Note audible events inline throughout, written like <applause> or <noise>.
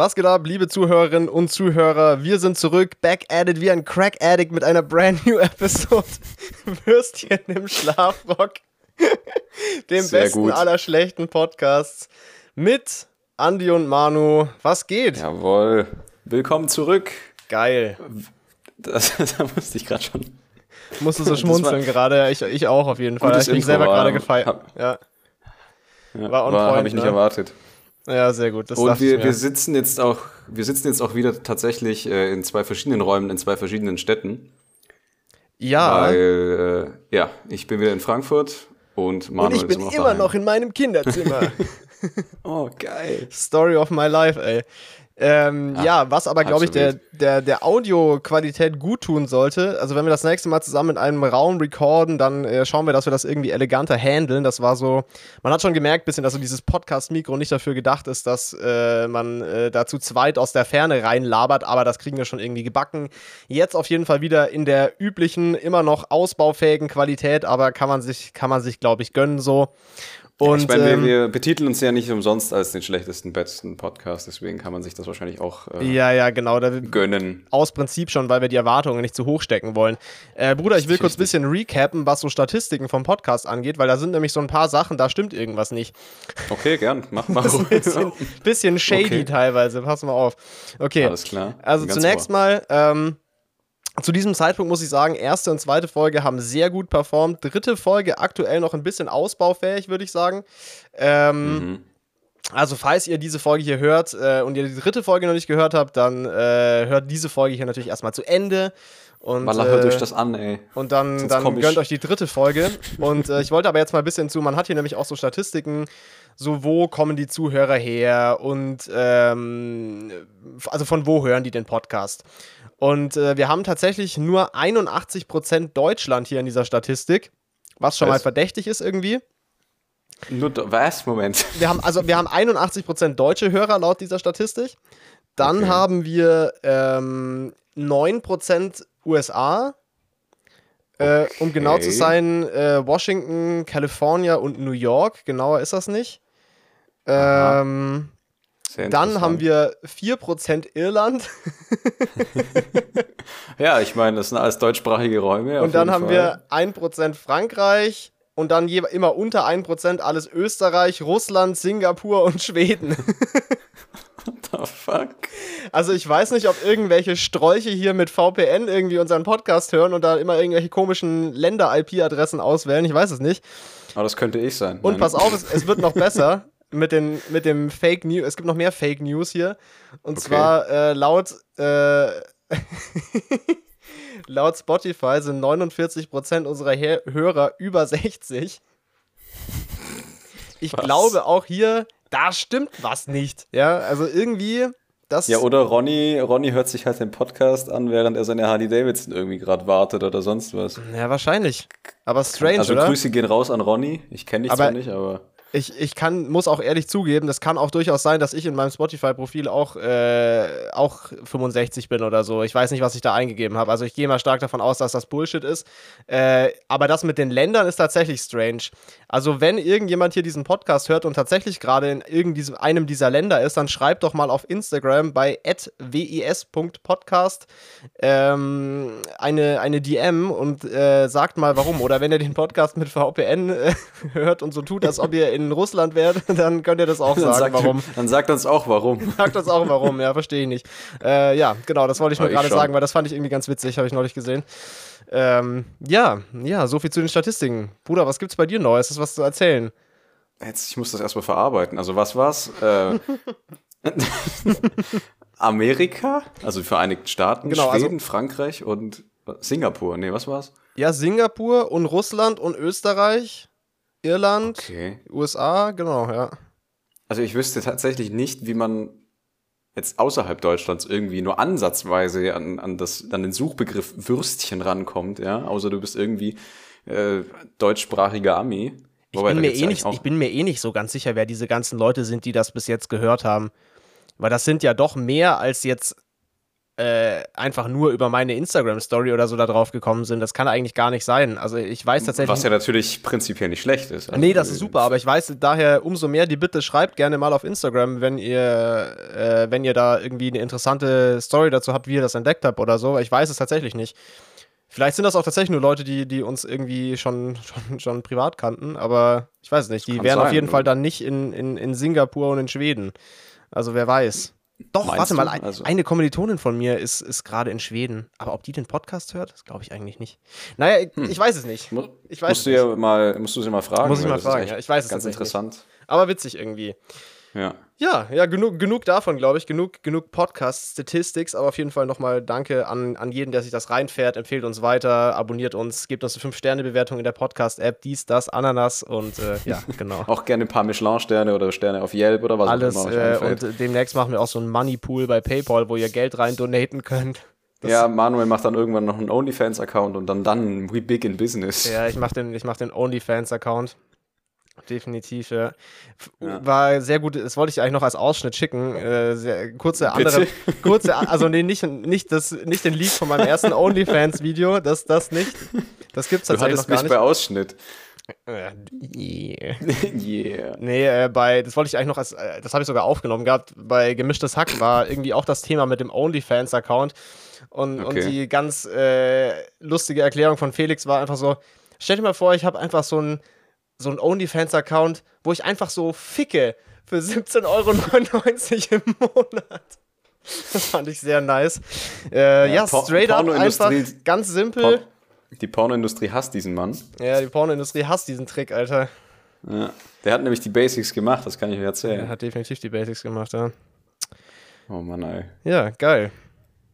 Was geht ab, liebe Zuhörerinnen und Zuhörer? Wir sind zurück, back at it wie ein Crack Addict mit einer brand new <laughs> Episode. Würstchen im Schlafrock. Dem Sehr besten gut. aller schlechten Podcasts. Mit Andi und Manu. Was geht? Jawohl. Willkommen zurück. Geil. Das, <laughs> da musste ich gerade schon. Musst du so schmunzeln war- gerade. Ich, ich auch auf jeden Fall. Ich bin Intro selber gerade gefeiert. hab- Ja. Ja, War on war point, habe ich nicht ne? erwartet. Ja, sehr gut. Das Und wir, wir sitzen jetzt auch, wir sitzen jetzt auch wieder tatsächlich äh, in zwei verschiedenen Räumen, in zwei verschiedenen Städten. ja. Weil, äh, ja, ich bin wieder in Frankfurt und und Manuel ich bin ist immer noch immer daheim. noch in meinem Kinderzimmer. <laughs> Oh, geil. Story of my life, ey. Ähm, ja, was aber, glaube ich, der, der, der Audioqualität gut tun sollte. Also, wenn wir das nächste Mal zusammen in einem Raum recorden, dann äh, schauen wir, dass wir das irgendwie eleganter handeln. Das war so, man hat schon gemerkt, bisschen, dass so dieses Podcast-Mikro nicht dafür gedacht ist, dass äh, man äh, da zu zweit aus der Ferne reinlabert, aber das kriegen wir schon irgendwie gebacken. Jetzt auf jeden Fall wieder in der üblichen, immer noch ausbaufähigen Qualität, aber kann man sich, kann man sich, glaube ich, gönnen so. Und, ich meine, ähm, wir, wir betiteln uns ja nicht umsonst als den schlechtesten, besten Podcast, deswegen kann man sich das wahrscheinlich auch äh, ja, ja, genau. Da, gönnen. aus Prinzip schon, weil wir die Erwartungen nicht zu hoch stecken wollen. Äh, Bruder, ich will kurz ein bisschen recappen, was so Statistiken vom Podcast angeht, weil da sind nämlich so ein paar Sachen, da stimmt irgendwas nicht. Okay, gern. Mach <laughs> mal Das ist ein bisschen, bisschen shady Okay. teilweise, pass mal auf. Okay, Alles klar. also zunächst Ohr. mal, ähm, zu diesem Zeitpunkt muss ich sagen, erste und zweite Folge haben sehr gut performt. Dritte Folge aktuell noch ein bisschen ausbaufähig, würde ich sagen. Ähm, Mhm. Also, falls ihr diese Folge hier hört äh, und ihr die dritte Folge noch nicht gehört habt, dann äh, hört diese Folge hier natürlich erstmal zu Ende. Und, Baller, hört äh, euch das an, ey. und dann, Sonst dann gönnt euch die dritte Folge. Und äh, ich wollte aber jetzt mal ein bisschen zu, man hat hier nämlich auch so Statistiken, so wo kommen die Zuhörer her und ähm, also von wo hören die den Podcast. Und äh, wir haben tatsächlich nur 81% Deutschland hier in dieser Statistik, was schon mal Was? verdächtig ist irgendwie. Nur, was? Moment. Wir haben also wir haben 81% deutsche Hörer laut dieser Statistik. Dann Okay. haben wir ähm, 9% USA. Äh, um genau zu Okay. sein, äh, Washington, California und New York. Genauer ist das nicht. Ähm, dann haben wir 4% Irland. <laughs> Ja, ich meine, das sind alles deutschsprachige Räume. und dann haben Fall. wir 1% Frankreich. Und dann je, immer unter 1% alles Österreich, Russland, Singapur und Schweden. <laughs> What the fuck? Also ich weiß nicht, ob irgendwelche Strolche hier mit VPN irgendwie unseren Podcast hören und da immer irgendwelche komischen Länder-IP-Adressen auswählen. Ich weiß es nicht. Aber das könnte ich sein. Und Nein. pass auf, es, es wird noch <laughs> besser mit, den, mit dem Fake News. Es gibt noch mehr Fake News hier. Und Okay. zwar äh, laut, äh, <laughs> laut Spotify sind 49% unserer Her Hörer über 60. Ich Was? glaube auch hier, da stimmt was nicht. Ja, also irgendwie, das Ja, oder Ronny, Ronny hört sich halt den Podcast an, während er seine Harley Davidson irgendwie gerade wartet oder sonst was. Ja, wahrscheinlich. Aber strange, also oder? Grüße gehen raus an Ronny. Ich kenne dich Aber- zwar nicht, aber Ich, ich kann, muss auch ehrlich zugeben, das kann auch durchaus sein, dass ich in meinem Spotify-Profil auch, äh, auch 65 bin oder so. Ich weiß nicht, was ich da eingegeben habe. Also ich gehe mal stark davon aus, dass das Bullshit ist. Äh, aber das mit den Ländern ist tatsächlich strange. Also wenn irgendjemand hier diesen Podcast hört und tatsächlich gerade in irgendeinem einem dieser Länder ist, dann schreibt doch mal auf Instagram bei wis.podcast ähm, eine, eine DM und äh, sagt mal warum. Oder wenn ihr den Podcast mit VPN äh, <laughs> hört und so tut, als ob ihr in Russland wärt, <laughs> dann könnt ihr das auch dann sagen, sagt, warum. dann sagt uns auch warum. <laughs> Sagt uns auch warum, ja, verstehe ich nicht. Äh, ja, genau, das wollte ich nur gerade sagen, weil das fand ich irgendwie ganz witzig, habe ich neulich gesehen. Ähm, ja, ja, so viel zu den Statistiken. Bruder, was gibt's bei dir Neues? Ist was zu erzählen? Jetzt, ich muss das erstmal verarbeiten. Also was war's? Äh, <laughs> Amerika, also die Vereinigten Staaten, Genau, also- Schweden, Frankreich und Singapur. Nee, was war's? Ja, Singapur und Russland und Österreich, Irland, Okay. USA, genau, ja. Also ich wüsste tatsächlich nicht, wie man jetzt außerhalb Deutschlands irgendwie nur ansatzweise an, an, das, an den Suchbegriff Würstchen rankommt, ja, außer du bist irgendwie äh, deutschsprachiger Ami. Ich Wobei, bin, mir eh nicht, ich bin mir eh nicht so ganz sicher, wer diese ganzen Leute sind, die das bis jetzt gehört haben. Weil das sind ja doch mehr als jetzt äh, einfach nur über meine Instagram-Story oder so da drauf gekommen sind. Das kann eigentlich gar nicht sein. Also ich weiß tatsächlich. Was ja natürlich prinzipiell nicht schlecht ist. Also nee, das ist super, aber ich weiß daher umso mehr die Bitte schreibt gerne mal auf Instagram, wenn ihr, äh, wenn ihr da irgendwie eine interessante Story dazu habt, wie ihr das entdeckt habt oder so. Ich weiß es tatsächlich nicht. Vielleicht sind das auch tatsächlich nur Leute, die, die uns irgendwie schon, schon, schon privat kannten, aber ich weiß es nicht. Die wären sein, auf jeden oder? Fall dann nicht in, in, in Singapur und in Schweden. Also wer weiß. Doch, Meinst warte mal, ein, also? eine Kommilitonin von mir ist, ist gerade in Schweden. Aber ob die den Podcast hört, das glaube ich eigentlich nicht. Naja, ich, hm. ich weiß es nicht. Ich weiß musst, du ja mal, musst du sie mal fragen. Muss ich mal fragen, ja. Ich weiß es Ganz interessant. Nicht. Aber witzig irgendwie. Ja. Ja, ja, genug, genug davon, glaube ich. Genug, genug Podcast-Statistics. Aber auf jeden Fall nochmal danke an, an jeden, der sich das reinfährt. Empfehlt uns weiter, abonniert uns, gebt uns eine 5-Sterne-Bewertung in der Podcast-App. Dies, das, Ananas und äh, ja, <laughs> genau. auch gerne ein paar Michelin-Sterne oder Sterne auf Yelp oder was Alles, auch immer. Alles. Äh, und demnächst machen wir auch so einen Money-Pool bei PayPal, wo ihr Geld rein donaten könnt. Das ja, Manuel macht dann irgendwann noch einen OnlyFans-Account und dann dann We Big in Business. Ja, ich mache den, mach den OnlyFans-Account. Definitiv, ja. ja. War sehr gut, das wollte ich eigentlich noch als Ausschnitt schicken. Äh, sehr, kurze andere, <laughs> kurze, also nee, nicht, nicht, das, nicht den Leak von meinem ersten OnlyFans-Video, das, das nicht. Das gibt es tatsächlich noch gar mich nicht. bei Ausschnitt. Yeah. <laughs> yeah. Nee, äh, bei, das wollte ich eigentlich noch als, äh, das habe ich sogar aufgenommen gehabt, bei Gemischtes Hack war irgendwie auch das Thema mit dem OnlyFans-Account. Und, okay. und die ganz äh, lustige Erklärung von Felix war einfach so: Stell dir mal vor, ich habe einfach so ein so ein OnlyFans-Account, wo ich einfach so ficke für 17,99 Euro im Monat. Das fand ich sehr nice. Äh, ja, ja straight up einfach, ganz simpel. Por die Pornoindustrie hasst diesen Mann. Ja, die Pornoindustrie hasst diesen Trick, Alter. Ja. Der hat nämlich die Basics gemacht, das kann ich mir erzählen. Er hat definitiv die Basics gemacht, ja. Oh Mann, ey. Ja, geil.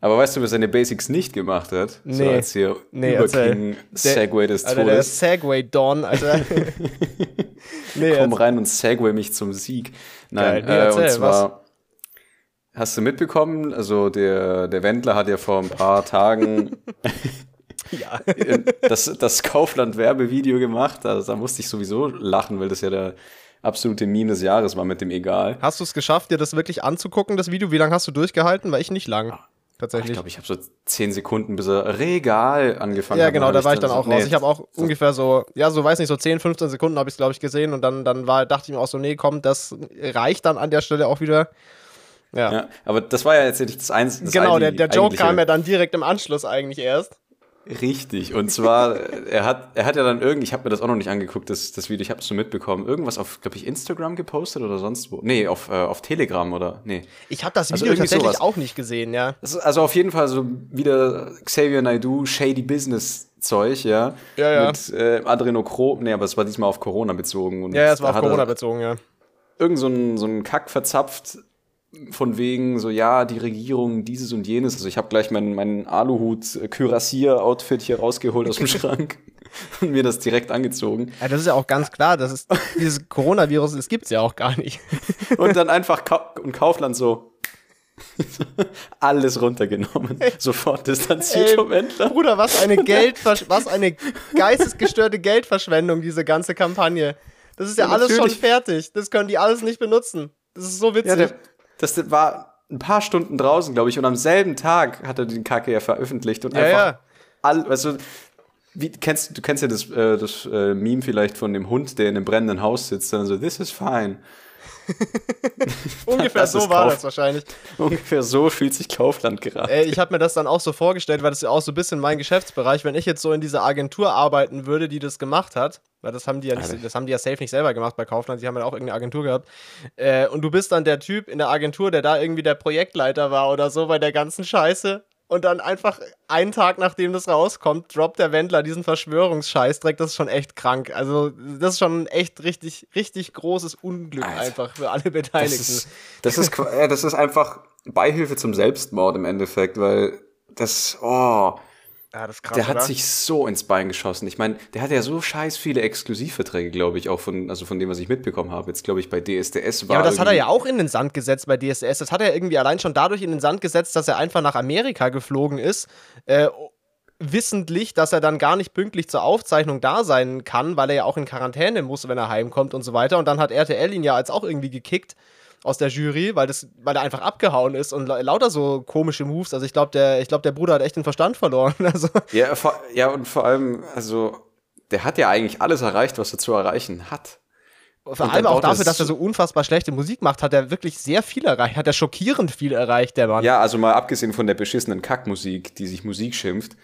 Aber weißt du, wer seine Basics nicht gemacht hat? Nee. So als hier nee, Überking Segway des Alter, Der Segway Don, Alter. <laughs> nee, Komm rein und Segway mich zum Sieg. Nein, nee, äh, und zwar was? hast du mitbekommen, also der, der Wendler hat ja vor ein paar Tagen <laughs> ja. das, das Kaufland-Werbevideo gemacht. Also, da musste ich sowieso lachen, weil das ja der absolute Meme des Jahres war mit dem Egal. Hast du es geschafft, dir das wirklich anzugucken, das Video? Wie lange hast du durchgehalten? Weil ich nicht lang tatsächlich. ich glaube, ich habe so zehn Sekunden, bis er Regal angefangen hat. Ja, genau, da war ich dann, auch raus. Nee, ich habe auch so ungefähr so, ja, so weiß nicht, so 10, 15 Sekunden habe ich es, glaube ich, gesehen und dann, dann war, dachte ich mir auch so, nee, komm, das reicht dann an der Stelle auch wieder. Ja. ja aber das war ja jetzt nicht das Einzige. Genau, der, der Joke kam ja dann direkt im Anschluss eigentlich erst. Richtig. Und zwar, er hat, er hat ja dann irgendwie, ich habe mir das auch noch nicht angeguckt, das, das Video, ich habe es so mitbekommen, irgendwas auf, glaube ich, Instagram gepostet oder sonst wo. Nee, auf, äh, auf Telegram oder, nee. Ich habe das also Video also tatsächlich sowas. auch nicht gesehen, ja. also auf jeden Fall so wieder Xavier Naidoo, Shady Business Zeug, ja. Ja, ja. Mit äh, Adrenochrom, nee, aber es war diesmal auf Corona bezogen. Ja, es war auf Corona bezogen, ja. Irgend so ein, so ein Kack verzapft, von wegen so, ja, die Regierung, dieses und jenes. Also ich habe gleich meinen mein Aluhut-Kürassier-Outfit hier rausgeholt aus dem <laughs> Schrank und mir das direkt angezogen. Ja, das ist ja auch ganz klar, das ist, dieses Coronavirus, das gibt's ja auch gar nicht. <laughs> und dann einfach Ka und Kaufland so, alles runtergenommen. Sofort distanziert vom Händler. Bruder, was eine Geldversch was eine geistesgestörte Geldverschwendung, diese ganze Kampagne. Das ist ja, ja alles schon fertig. Das können die alles nicht benutzen. Das ist so witzig. Ja, der, das war ein paar Stunden draußen, glaube ich, und am selben Tag hat er den Kacke ja veröffentlicht und ja, einfach ja. all, also wie, kennst, du kennst ja das, äh, das äh, Meme vielleicht von dem Hund, der in einem brennenden Haus sitzt, dann so, this is fine. <laughs> Ungefähr so war Kauf das wahrscheinlich. Ungefähr so fühlt sich Kaufland gerade. Ey, ich habe mir das dann auch so vorgestellt, weil das ist ja auch so ein bisschen mein Geschäftsbereich, wenn ich jetzt so in dieser Agentur arbeiten würde, die das gemacht hat, weil das haben die ja nicht, das haben die ja safe nicht selber gemacht bei Kaufland, die haben ja auch irgendeine Agentur gehabt. Äh, und du bist dann der Typ in der Agentur, der da irgendwie der Projektleiter war oder so bei der ganzen Scheiße und dann einfach einen Tag nachdem das rauskommt, droppt der Wendler diesen Verschwörungsscheißdreck. Das ist schon echt krank. Also, das ist schon echt richtig, richtig großes Unglück Alter. einfach für alle Beteiligten. Das ist, das ist, das ist einfach Beihilfe zum Selbstmord im Endeffekt, weil das, oh, ja, das ist krass, der hat oder? sich so ins Bein geschossen. Ich meine, der hat ja so scheiß viele Exklusivverträge, glaube ich, auch von, also von dem, was ich mitbekommen habe. Jetzt, glaube ich, bei DSDS war. Ja, aber das hat er ja auch in den Sand gesetzt bei DSDS. Das hat er irgendwie allein schon dadurch in den Sand gesetzt, dass er einfach nach Amerika geflogen ist. Äh, wissentlich, dass er dann gar nicht pünktlich zur Aufzeichnung da sein kann, weil er ja auch in Quarantäne muss, wenn er heimkommt und so weiter. Und dann hat RTL ihn ja als auch irgendwie gekickt aus der Jury, weil, das, weil er einfach abgehauen ist und lauter so komische Moves. Also ich glaube, der, glaub, der Bruder hat echt den Verstand verloren. <laughs> Also. Ja, vor, ja, und vor allem, also, der hat ja eigentlich alles erreicht, was er zu erreichen hat. Vor allem auch dafür, dass er so unfassbar schlechte Musik macht, hat er wirklich sehr viel erreicht, hat er schockierend viel erreicht, der Mann. Ja, also mal abgesehen von der beschissenen Kackmusik, die sich Musik schimpft,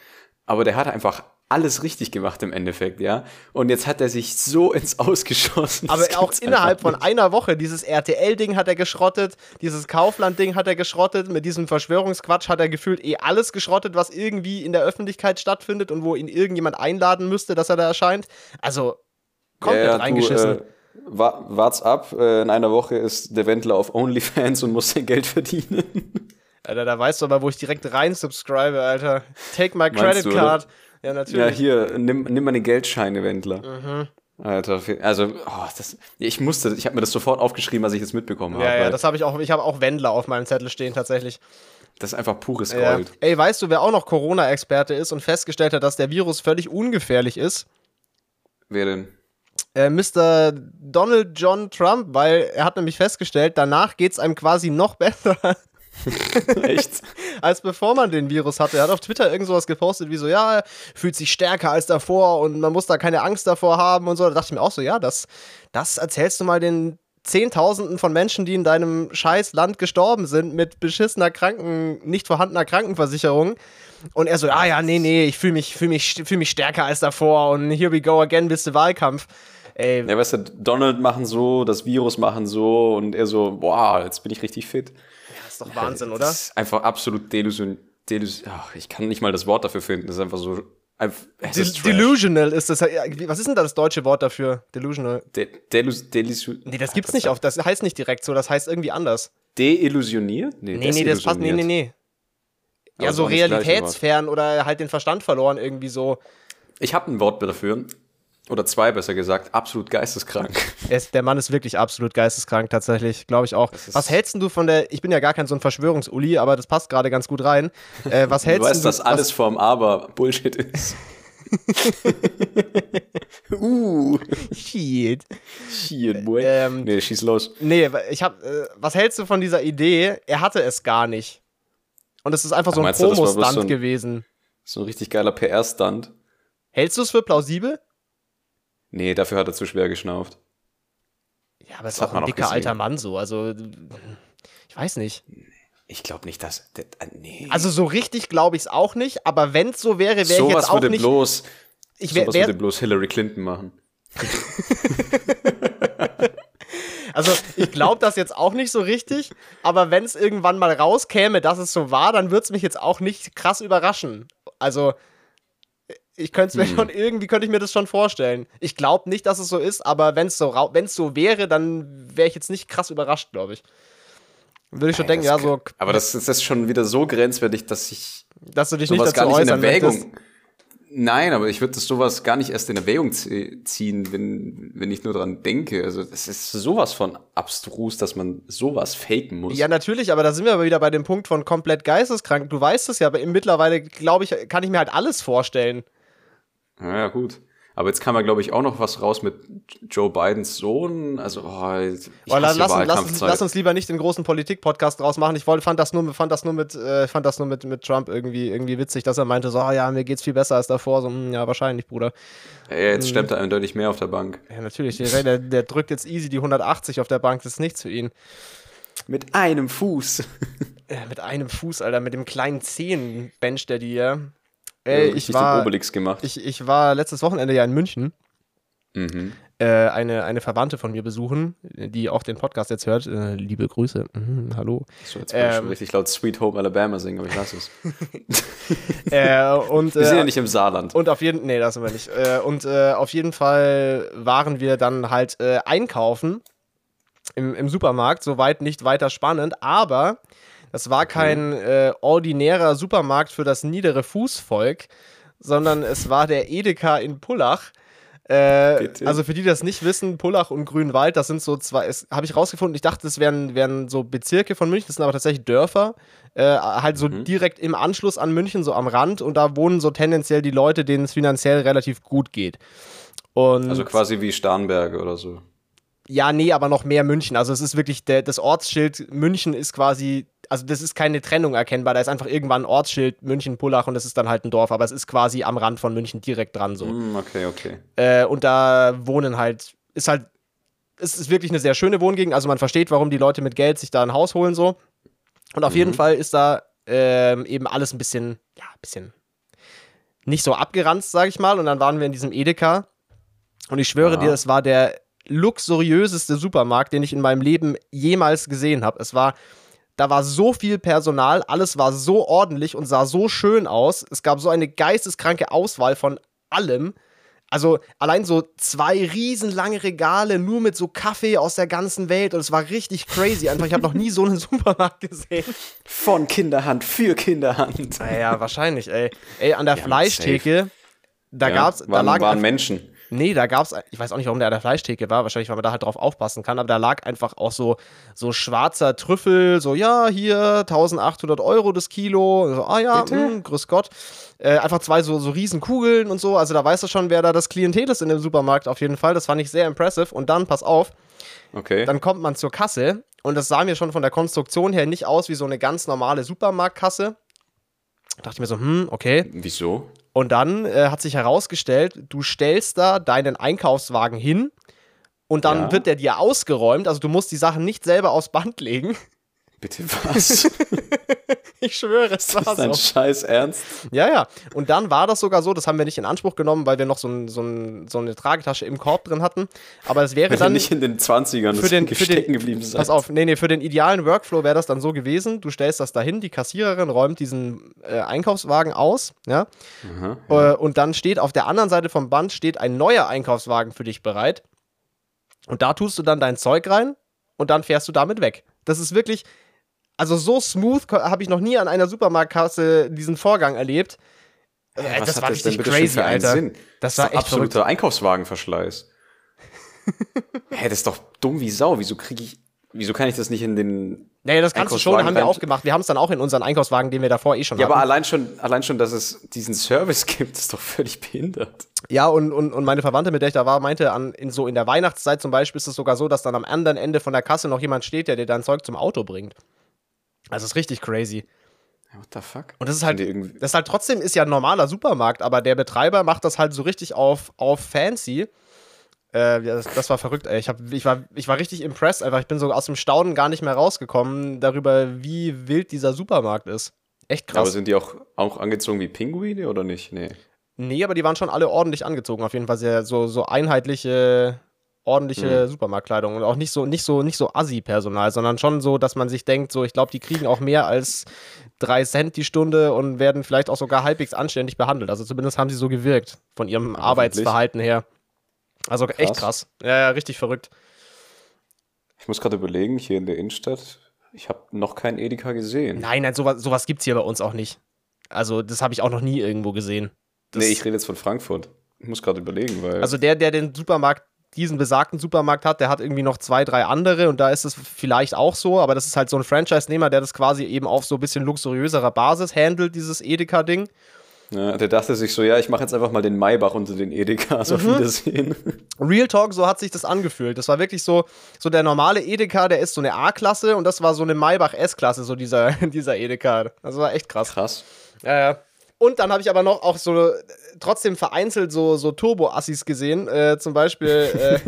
aber der hat einfach alles richtig gemacht im Endeffekt, ja. Und jetzt hat er sich so <laughs> ins Ausgeschossen. Aber auch innerhalb von einer Woche, dieses RTL-Ding hat er geschrottet, dieses Kaufland-Ding hat er geschrottet, mit diesem Verschwörungsquatsch hat er gefühlt eh alles geschrottet, was irgendwie in der Öffentlichkeit stattfindet und wo ihn irgendjemand einladen müsste, dass er da erscheint. Also komplett ja, ja, reingeschissen. Du, äh wart's ab, äh, in einer Woche ist der Wendler auf OnlyFans und muss sein Geld verdienen. Alter, da weißt du aber, wo ich direkt rein subscribe, Alter. Take my credit du, card. Ja, natürlich. Ja, hier, nimm, nimm meine Geldscheine, Wendler. Mhm. Alter, also, oh, das, ich musste, ich habe mir das sofort aufgeschrieben, als ich das mitbekommen habe. Ja, ja, das habe ich auch, ich habe auch Wendler auf meinem Zettel stehen, tatsächlich. Das ist einfach pures Gold. Ja. Ey, weißt du, wer auch noch Corona-Experte ist und festgestellt hat, dass der Virus völlig ungefährlich ist? Wer denn? äh, Mr. Donald John Trump, weil er hat nämlich festgestellt, danach geht es einem quasi noch <laughs> besser. <laughs> Echt? als bevor man den Virus hatte. Er hat auf Twitter irgend sowas gepostet, wie so, ja, er fühlt sich stärker als davor und man muss da keine Angst davor haben und so. Da dachte ich mir auch so, ja, das, das erzählst du mal den Zehntausenden von Menschen, die in deinem scheiß Land gestorben sind mit beschissener Kranken, nicht vorhandener Krankenversicherung. Und er so, ah ja, nee, nee, ich fühle mich, fühl mich, fühl mich stärker als davor und here we go again bis der Wahlkampf. Ey. Ja, weißt du, Donald machen so, das Virus machen so und er so, boah, jetzt bin ich richtig fit. Ist doch Wahnsinn, ja, oder? ist einfach absolut delusion, delus ach, ich kann nicht mal das Wort dafür finden, das ist einfach so De ist Delusional ist das. Was ist denn da das deutsche Wort dafür? Delusional. De, delus, delus, nee, das gibt's nicht auf. Das heißt nicht direkt so, das heißt irgendwie anders. Deillusioniert? Nee, nee, nee, das passt. Nee, nee, nee. Ja, so realitätsfern oder halt den Verstand verloren, irgendwie so. Ich habe ein Wort dafür. Oder zwei, besser gesagt, absolut geisteskrank. Es, der Mann ist wirklich absolut geisteskrank, tatsächlich, glaube ich auch. Was hältst du von der, ich bin ja gar kein so ein Verschwörungsuli, aber das passt gerade ganz gut rein. Äh, was hältst du weißt, du, dass alles vom Aber Bullshit ist. <laughs> uh. Shit. Shit, boy. Ähm, nee, schieß los. Nee, ich hab, äh, was hältst du von dieser Idee? Er hatte es gar nicht. Und es ist einfach Ach, so ein Promo-Stunt so gewesen. So ein richtig geiler PR-Stunt. Hältst du es für plausibel? Nee, dafür hat er zu schwer geschnauft. Ja, aber es ist auch ein dicker alter Mann so. Also, ich weiß nicht. Ich glaube nicht, dass. Das, äh, nee. Also, so richtig glaube ich es auch nicht. Aber wenn es so wäre, wäre so ich jetzt auch würde nicht. Bloß, ich wär, sowas wär, würde bloß Hillary Clinton machen. <laughs> also, ich glaube das jetzt auch nicht so richtig. Aber wenn es irgendwann mal rauskäme, dass es so war, dann würde es mich jetzt auch nicht krass überraschen. Also, ich könnte es mir hm. schon, irgendwie könnte ich mir das schon vorstellen. Ich glaube nicht, dass es so ist, aber wenn es so, wenn's so wäre, dann wäre ich jetzt nicht krass überrascht, glaube ich. Würde ich schon ja, denken, ja, so. Aber das ist, das ist schon wieder so grenzwertig, dass ich. Dass du dich nicht dazu gar nicht in Erwägung. Möchtest. Nein, aber ich würde das sowas gar nicht erst in Erwägung ziehen, wenn, wenn ich nur dran denke. Also, es ist sowas von abstrus, dass man sowas faken muss. Ja, natürlich, aber da sind wir aber wieder bei dem Punkt von komplett geisteskrank. Du weißt es ja, aber mittlerweile, glaube ich, kann ich mir halt alles vorstellen. Ja, gut. Aber jetzt kam ja, glaube ich, auch noch was raus mit Joe Bidens Sohn. Also, oh, ich oh, lass, lass, lass, uns lieber nicht den großen Politik-Podcast draus machen. Ich wollte, fand das nur, fand das nur mit, äh, fand das nur mit, mit Trump irgendwie, irgendwie witzig, dass er meinte, so, oh, ja, mir geht's viel besser als davor. So, hm, ja, wahrscheinlich, Bruder. Ja, jetzt hm. stemmt er eindeutig mehr auf der Bank. Ja, natürlich. Der, der, der drückt jetzt easy die 180 auf der Bank. Das ist nichts für ihn. Mit einem Fuß. Äh, mit einem Fuß, Alter. Mit dem kleinen Zehen bencht er die, ja. Ey, ja, ich war, Obelix gemacht. Ich, ich war letztes Wochenende ja in München. Mhm. Äh, eine, eine Verwandte von mir besuchen, die auch den Podcast jetzt hört. Äh, liebe Grüße. Mhm, hallo. So, jetzt ähm, ich schon richtig laut Sweet Home Alabama singen, aber ich lasse es. <laughs> äh, und, wir sind ja äh, nicht im Saarland. Und auf jeden nee, das sind wir nicht. Äh, und äh, auf jeden Fall waren wir dann halt einkaufen im, im Supermarkt. Soweit nicht weiter spannend, aber das war kein äh, ordinärer Supermarkt für das niedere Fußvolk, sondern es war der Edeka in Pullach. Äh, also für die, die das nicht wissen, Pullach und Grünwald, das sind so zwei, habe ich rausgefunden, ich dachte, das wären, wären so Bezirke von München, das sind aber tatsächlich Dörfer, äh, halt so mhm. direkt im Anschluss an München, so am Rand und da wohnen so tendenziell die Leute, denen es finanziell relativ gut geht. Und also quasi wie Starnberg oder so. Ja, nee, aber noch mehr München. Also es ist wirklich, der, das Ortsschild München ist quasi, also das ist keine Trennung erkennbar. Da ist einfach irgendwann ein Ortsschild München-Pullach und das ist dann halt ein Dorf, aber es ist quasi am Rand von München direkt dran so. Mm, okay, okay. Äh, und da wohnen halt, ist halt, es ist wirklich eine sehr schöne Wohngegend. Also man versteht, warum die Leute mit Geld sich da ein Haus holen so. Und auf Mhm. jeden Fall ist da ähm, eben alles ein bisschen, ja, ein bisschen nicht so abgeranzt, sag ich mal. Und dann waren wir in diesem Edeka. Und ich schwöre Ja. dir, es war der luxuriöseste Supermarkt, den ich in meinem Leben jemals gesehen habe. Es war, da war so viel Personal, alles war so ordentlich und sah so schön aus. Es gab so eine geisteskranke Auswahl von allem. Also allein so zwei riesenlange Regale nur mit so Kaffee aus der ganzen Welt und es war richtig crazy. Einfach, ich habe noch nie so einen <laughs> Supermarkt gesehen. Von Kinderhand für Kinderhand. Naja, wahrscheinlich, ey. Ey, an der Ja, Fleischtheke, da Ja, gab's, da waren, lag waren Menschen. Nee, da gab's, ich weiß auch nicht, warum der an der Fleischtheke war, wahrscheinlich, weil man da halt drauf aufpassen kann, aber da lag einfach auch so, so schwarzer Trüffel, so, ja, hier 1800 Euro das Kilo, so, ah ja, mh, grüß Gott. Äh, einfach zwei so, so riesen Kugeln und so, also da weißt du schon, wer da das Klientel ist in dem Supermarkt auf jeden Fall, das fand ich sehr impressive und dann, pass auf, Okay. dann kommt man zur Kasse und das sah mir schon von der Konstruktion her nicht aus wie so eine ganz normale Supermarktkasse. Da dachte ich mir so, hm, okay. Wieso? Und dann äh, hat sich herausgestellt, du stellst da deinen Einkaufswagen hin und dann Ja. wird der dir ausgeräumt. Also du musst die Sachen nicht selber aufs Band legen. Bitte was? <laughs> Ich schwöre, es war ist dein so. Scheiß Ernst? Ja, ja. Und dann war das sogar so, das haben wir nicht in Anspruch genommen, weil wir noch so, ein, so, ein, so eine Tragetasche im Korb drin hatten. Aber es wäre Wenn dann. nicht in den 20ern für den, das für den, geblieben seid. Pass auf, nee, nee, für den idealen Workflow wäre das dann so gewesen, du stellst das dahin, die Kassiererin räumt diesen äh, Einkaufswagen aus, ja, Aha, Äh, und dann steht auf der anderen Seite vom Band steht ein neuer Einkaufswagen für dich bereit. Und da tust du dann dein Zeug rein und dann fährst du damit weg. Das ist wirklich, also so smooth habe ich noch nie an einer Supermarktkasse diesen Vorgang erlebt. Äh, Was das war das richtig crazy, Alter. Sinn? Das ist war echt absoluter Einkaufswagenverschleiß. <laughs> Hä, das ist doch dumm wie Sau. Wieso kriege ich, wieso kann ich das nicht in den Nee, das kannst du schon, haben wir auch gemacht. Wir haben es dann auch in unseren Einkaufswagen, den wir davor eh schon Ja, hatten. aber allein schon, allein schon, dass es diesen Service <laughs> gibt, ist doch völlig behindert. Ja, und, und, und meine Verwandte, mit der ich da war, meinte, an, in, so in der Weihnachtszeit zum Beispiel ist es sogar so, dass dann am anderen Ende von der Kasse noch jemand steht, der dir dein Zeug zum Auto bringt. Also, das ist richtig crazy. What the fuck? Und das ist halt, das ist halt trotzdem ist ja ein normaler Supermarkt, aber der Betreiber macht das halt so richtig auf, auf fancy. Äh, ja, das, das war verrückt, ey. Ich, hab, ich, war, ich war richtig impressed einfach. Ich bin so aus dem Staunen gar nicht mehr rausgekommen darüber, wie wild dieser Supermarkt ist. Echt Aber krass. sind die auch, auch angezogen wie Pinguine oder nicht? Nee. nee, aber die waren schon alle ordentlich angezogen. Auf jeden Fall sehr so, so einheitliche, ordentliche Mhm. Supermarktkleidung. Und auch nicht so, nicht so, nicht so Assi-Personal, sondern schon so, dass man sich denkt, so, ich glaube, die kriegen auch mehr als drei Cent die Stunde und werden vielleicht auch sogar halbwegs anständig behandelt. Also zumindest haben sie so gewirkt von ihrem Arbeitsverhalten her. Also echt krass. Ja, ja, richtig verrückt. Ich muss gerade überlegen, hier in der Innenstadt, ich habe noch keinen Edeka gesehen. Nein, nein, sowas, sowas gibt es hier bei uns auch nicht. Also, das habe ich auch noch nie irgendwo gesehen. Das, nee, ich rede jetzt von Frankfurt. Ich muss gerade überlegen, weil. Also der, der den Supermarkt, diesen besagten Supermarkt hat, der hat irgendwie noch zwei, drei andere und da ist es vielleicht auch so, aber das ist halt so ein Franchise-Nehmer, der das quasi eben auf so ein bisschen luxuriöserer Basis handelt, dieses Edeka-Ding. ja, der dachte sich so, ja, ich mache jetzt einfach mal den Maybach unter den Edekas Mhm. auf Wiedersehen. Real Talk, so hat sich das angefühlt. Das war wirklich so, so der normale Edeka, der ist so eine A-Klasse und das war so eine Maybach S-Klasse, so dieser, <laughs> dieser Edeka. Das war echt krass. Krass. Ja, ja. Und dann habe ich aber noch auch so trotzdem vereinzelt so, so Turbo-Assis gesehen. Äh, zum Beispiel, äh,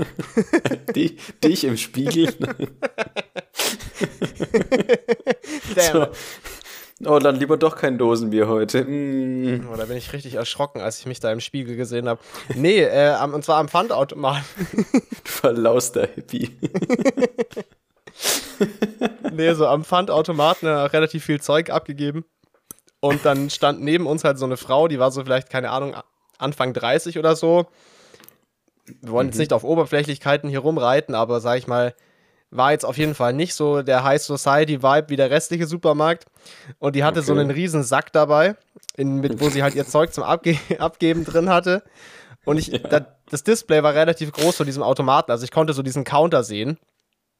<laughs> Die, dich im Spiegel. <laughs> <laughs> damn, so. Oh, dann lieber doch kein Dosenbier heute. Mm. Oh, da bin ich richtig erschrocken, als ich mich da im Spiegel gesehen habe. Nee, äh, am, und zwar am Pfandautomat. Du verlauster Hippie. nee, so am Pfandautomaten äh, relativ viel Zeug abgegeben. Und dann stand neben uns halt so eine Frau, die war so vielleicht, keine Ahnung, Anfang 30 oder so. Wir wollen jetzt nicht auf Oberflächlichkeiten hier rumreiten, aber sag ich mal, war jetzt auf jeden Fall nicht so der High Society Vibe wie der restliche Supermarkt. Und die hatte so Okay. einen riesen Sack dabei, in, mit, wo sie halt ihr <laughs> Zeug zum Abge Abgeben drin hatte. Und ich, da, das Display war relativ groß von diesem Automaten, also ich konnte so diesen Counter sehen.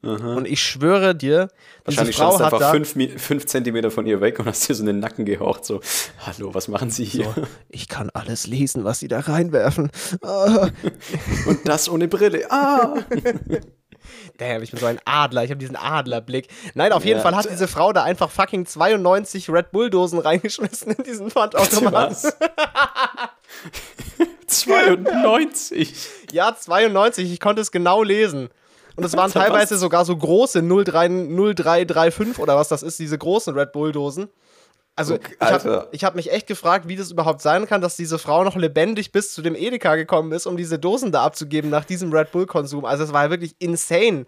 Und ich schwöre dir, diese Wahrscheinlich Frau standst du hat einfach da, fünf, fünf Zentimeter von ihr weg und hast dir so in den Nacken gehaucht. So, hallo, was machen Sie hier? ich kann alles lesen, was sie da reinwerfen. Ah. <laughs> Und das ohne Brille. Ah! <laughs> damn, ich bin so ein Adler, ich habe diesen Adlerblick. Nein, auf jeden Ja. Fall hat diese Frau da einfach fucking 92 Red Bull-Dosen reingeschmissen in diesen Pfandautomaten. Was? <laughs> 92. Ja, 92, ich konnte es genau lesen. Und es waren teilweise sogar so große 03, 0335 oder was das ist, diese großen Red Bull-Dosen. Also, ich habe hab mich echt gefragt, wie das überhaupt sein kann, dass diese Frau noch lebendig bis zu dem Edeka gekommen ist, um diese Dosen da abzugeben nach diesem Red Bull-Konsum. Also, es war wirklich insane.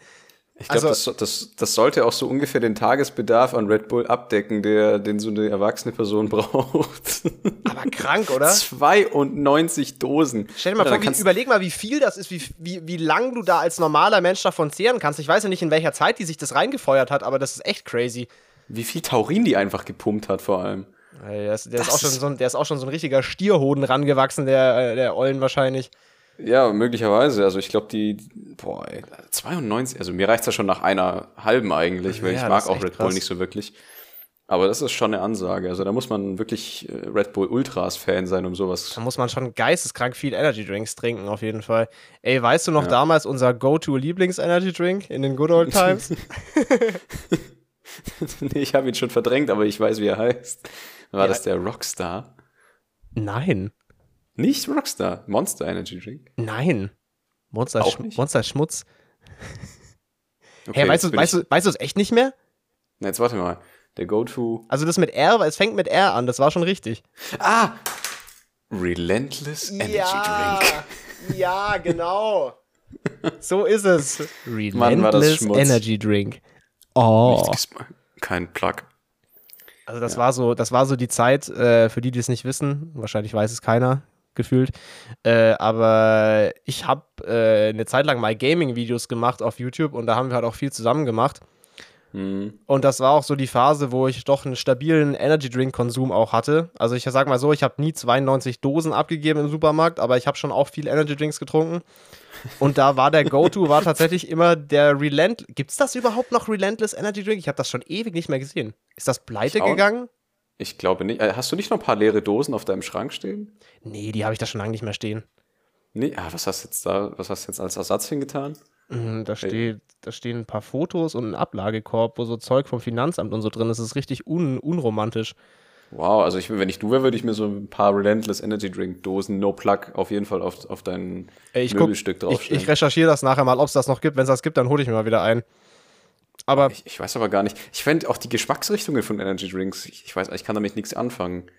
Ich glaube, Also- das, das, das sollte auch so ungefähr den Tagesbedarf an Red Bull abdecken, der, den so eine erwachsene Person <laughs> braucht. Aber krank, oder? 92 Dosen. Stell dir mal Ja, vor, wie, überleg mal, wie viel das ist, wie, wie, wie lang du da als normaler Mensch davon zehren kannst. Ich weiß ja nicht, in welcher Zeit die sich das reingefeuert hat, aber das ist echt crazy. wie viel Taurin die einfach gepumpt hat, vor allem. Der ist, der, ist- so ein, der ist auch schon so ein richtiger Stierhoden rangewachsen, der, äh, der Ollen wahrscheinlich. Ja, möglicherweise. Also ich glaube, die, boah, ey, 92, also mir reicht's ja schon nach einer halben eigentlich, weil Ja, ich mag auch Red Bull krass. nicht so wirklich. Aber das ist schon eine Ansage. Also da muss man wirklich äh, Red Bull Ultras Fan sein, um sowas. Da muss man schon geisteskrank viel Energy Drinks trinken, auf jeden Fall. Ey, weißt du noch Ja. damals unser Go-To-Lieblings-Energy Drink in den Good Old Times? <laughs> <laughs> nee, ich habe ihn schon verdrängt, aber ich weiß, wie er heißt. War Ja. das der Rockstar? Nein. Nicht Rockstar, Monster Energy Drink. Nein. Monster, Auch Sch nicht? Monster Schmutz. Okay, Hä, weißt du, weißt du, weißt du es echt nicht mehr? Na, jetzt warte mal. Der Go-To. Also das mit R, es fängt mit R an, das war schon richtig. Ah! Relentless Energy Drink. Ja, genau. <laughs> So ist es. Mann, Relentless Schmutz. Energy Drink. Oh. Kein Plug. Also das war so, das war so die Zeit, äh, für die, die es nicht wissen, wahrscheinlich weiß es keiner, gefühlt. Äh, aber ich habe äh, eine Zeit lang mal Gaming-Videos gemacht auf YouTube und da haben wir halt auch viel zusammen gemacht. Hm. Und das war auch so die Phase, wo ich doch einen stabilen Energy Drink Konsum auch hatte. Also ich sag mal so, ich habe nie 92 Dosen abgegeben im Supermarkt, aber ich habe schon auch viel Energy Drinks getrunken. Und da war der Go-To war tatsächlich immer der Relent. Gibt's das überhaupt noch Relentless Energy Drink? Ich habe das schon ewig nicht mehr gesehen. Ist das pleite gegangen? Ich glaube nicht. Äh, Hast du nicht noch ein paar leere Dosen auf deinem Schrank stehen? Nee, die habe ich da schon lange nicht mehr stehen. Nee, ah, was hast du jetzt da, was hast du jetzt als Ersatz hingetan? Mhm, Da, steht, da stehen ein paar Fotos und ein Ablagekorb, wo so Zeug vom Finanzamt und so drin ist. Das ist richtig un unromantisch. Wow, also ich, wenn ich du wäre, würde ich mir so ein paar Relentless Energy Drink Dosen, no plug, auf jeden Fall auf, auf dein Ey, ich guck, Möbelstück ich, draufstellen. ich recherchiere das nachher mal, ob es das noch gibt. Wenn es das gibt, dann hole ich mir mal wieder ein. Aber Ich, ich weiß aber gar nicht. Ich fände auch die Geschmacksrichtungen von Energy Drinks, ich, ich weiß, ich kann damit nichts anfangen.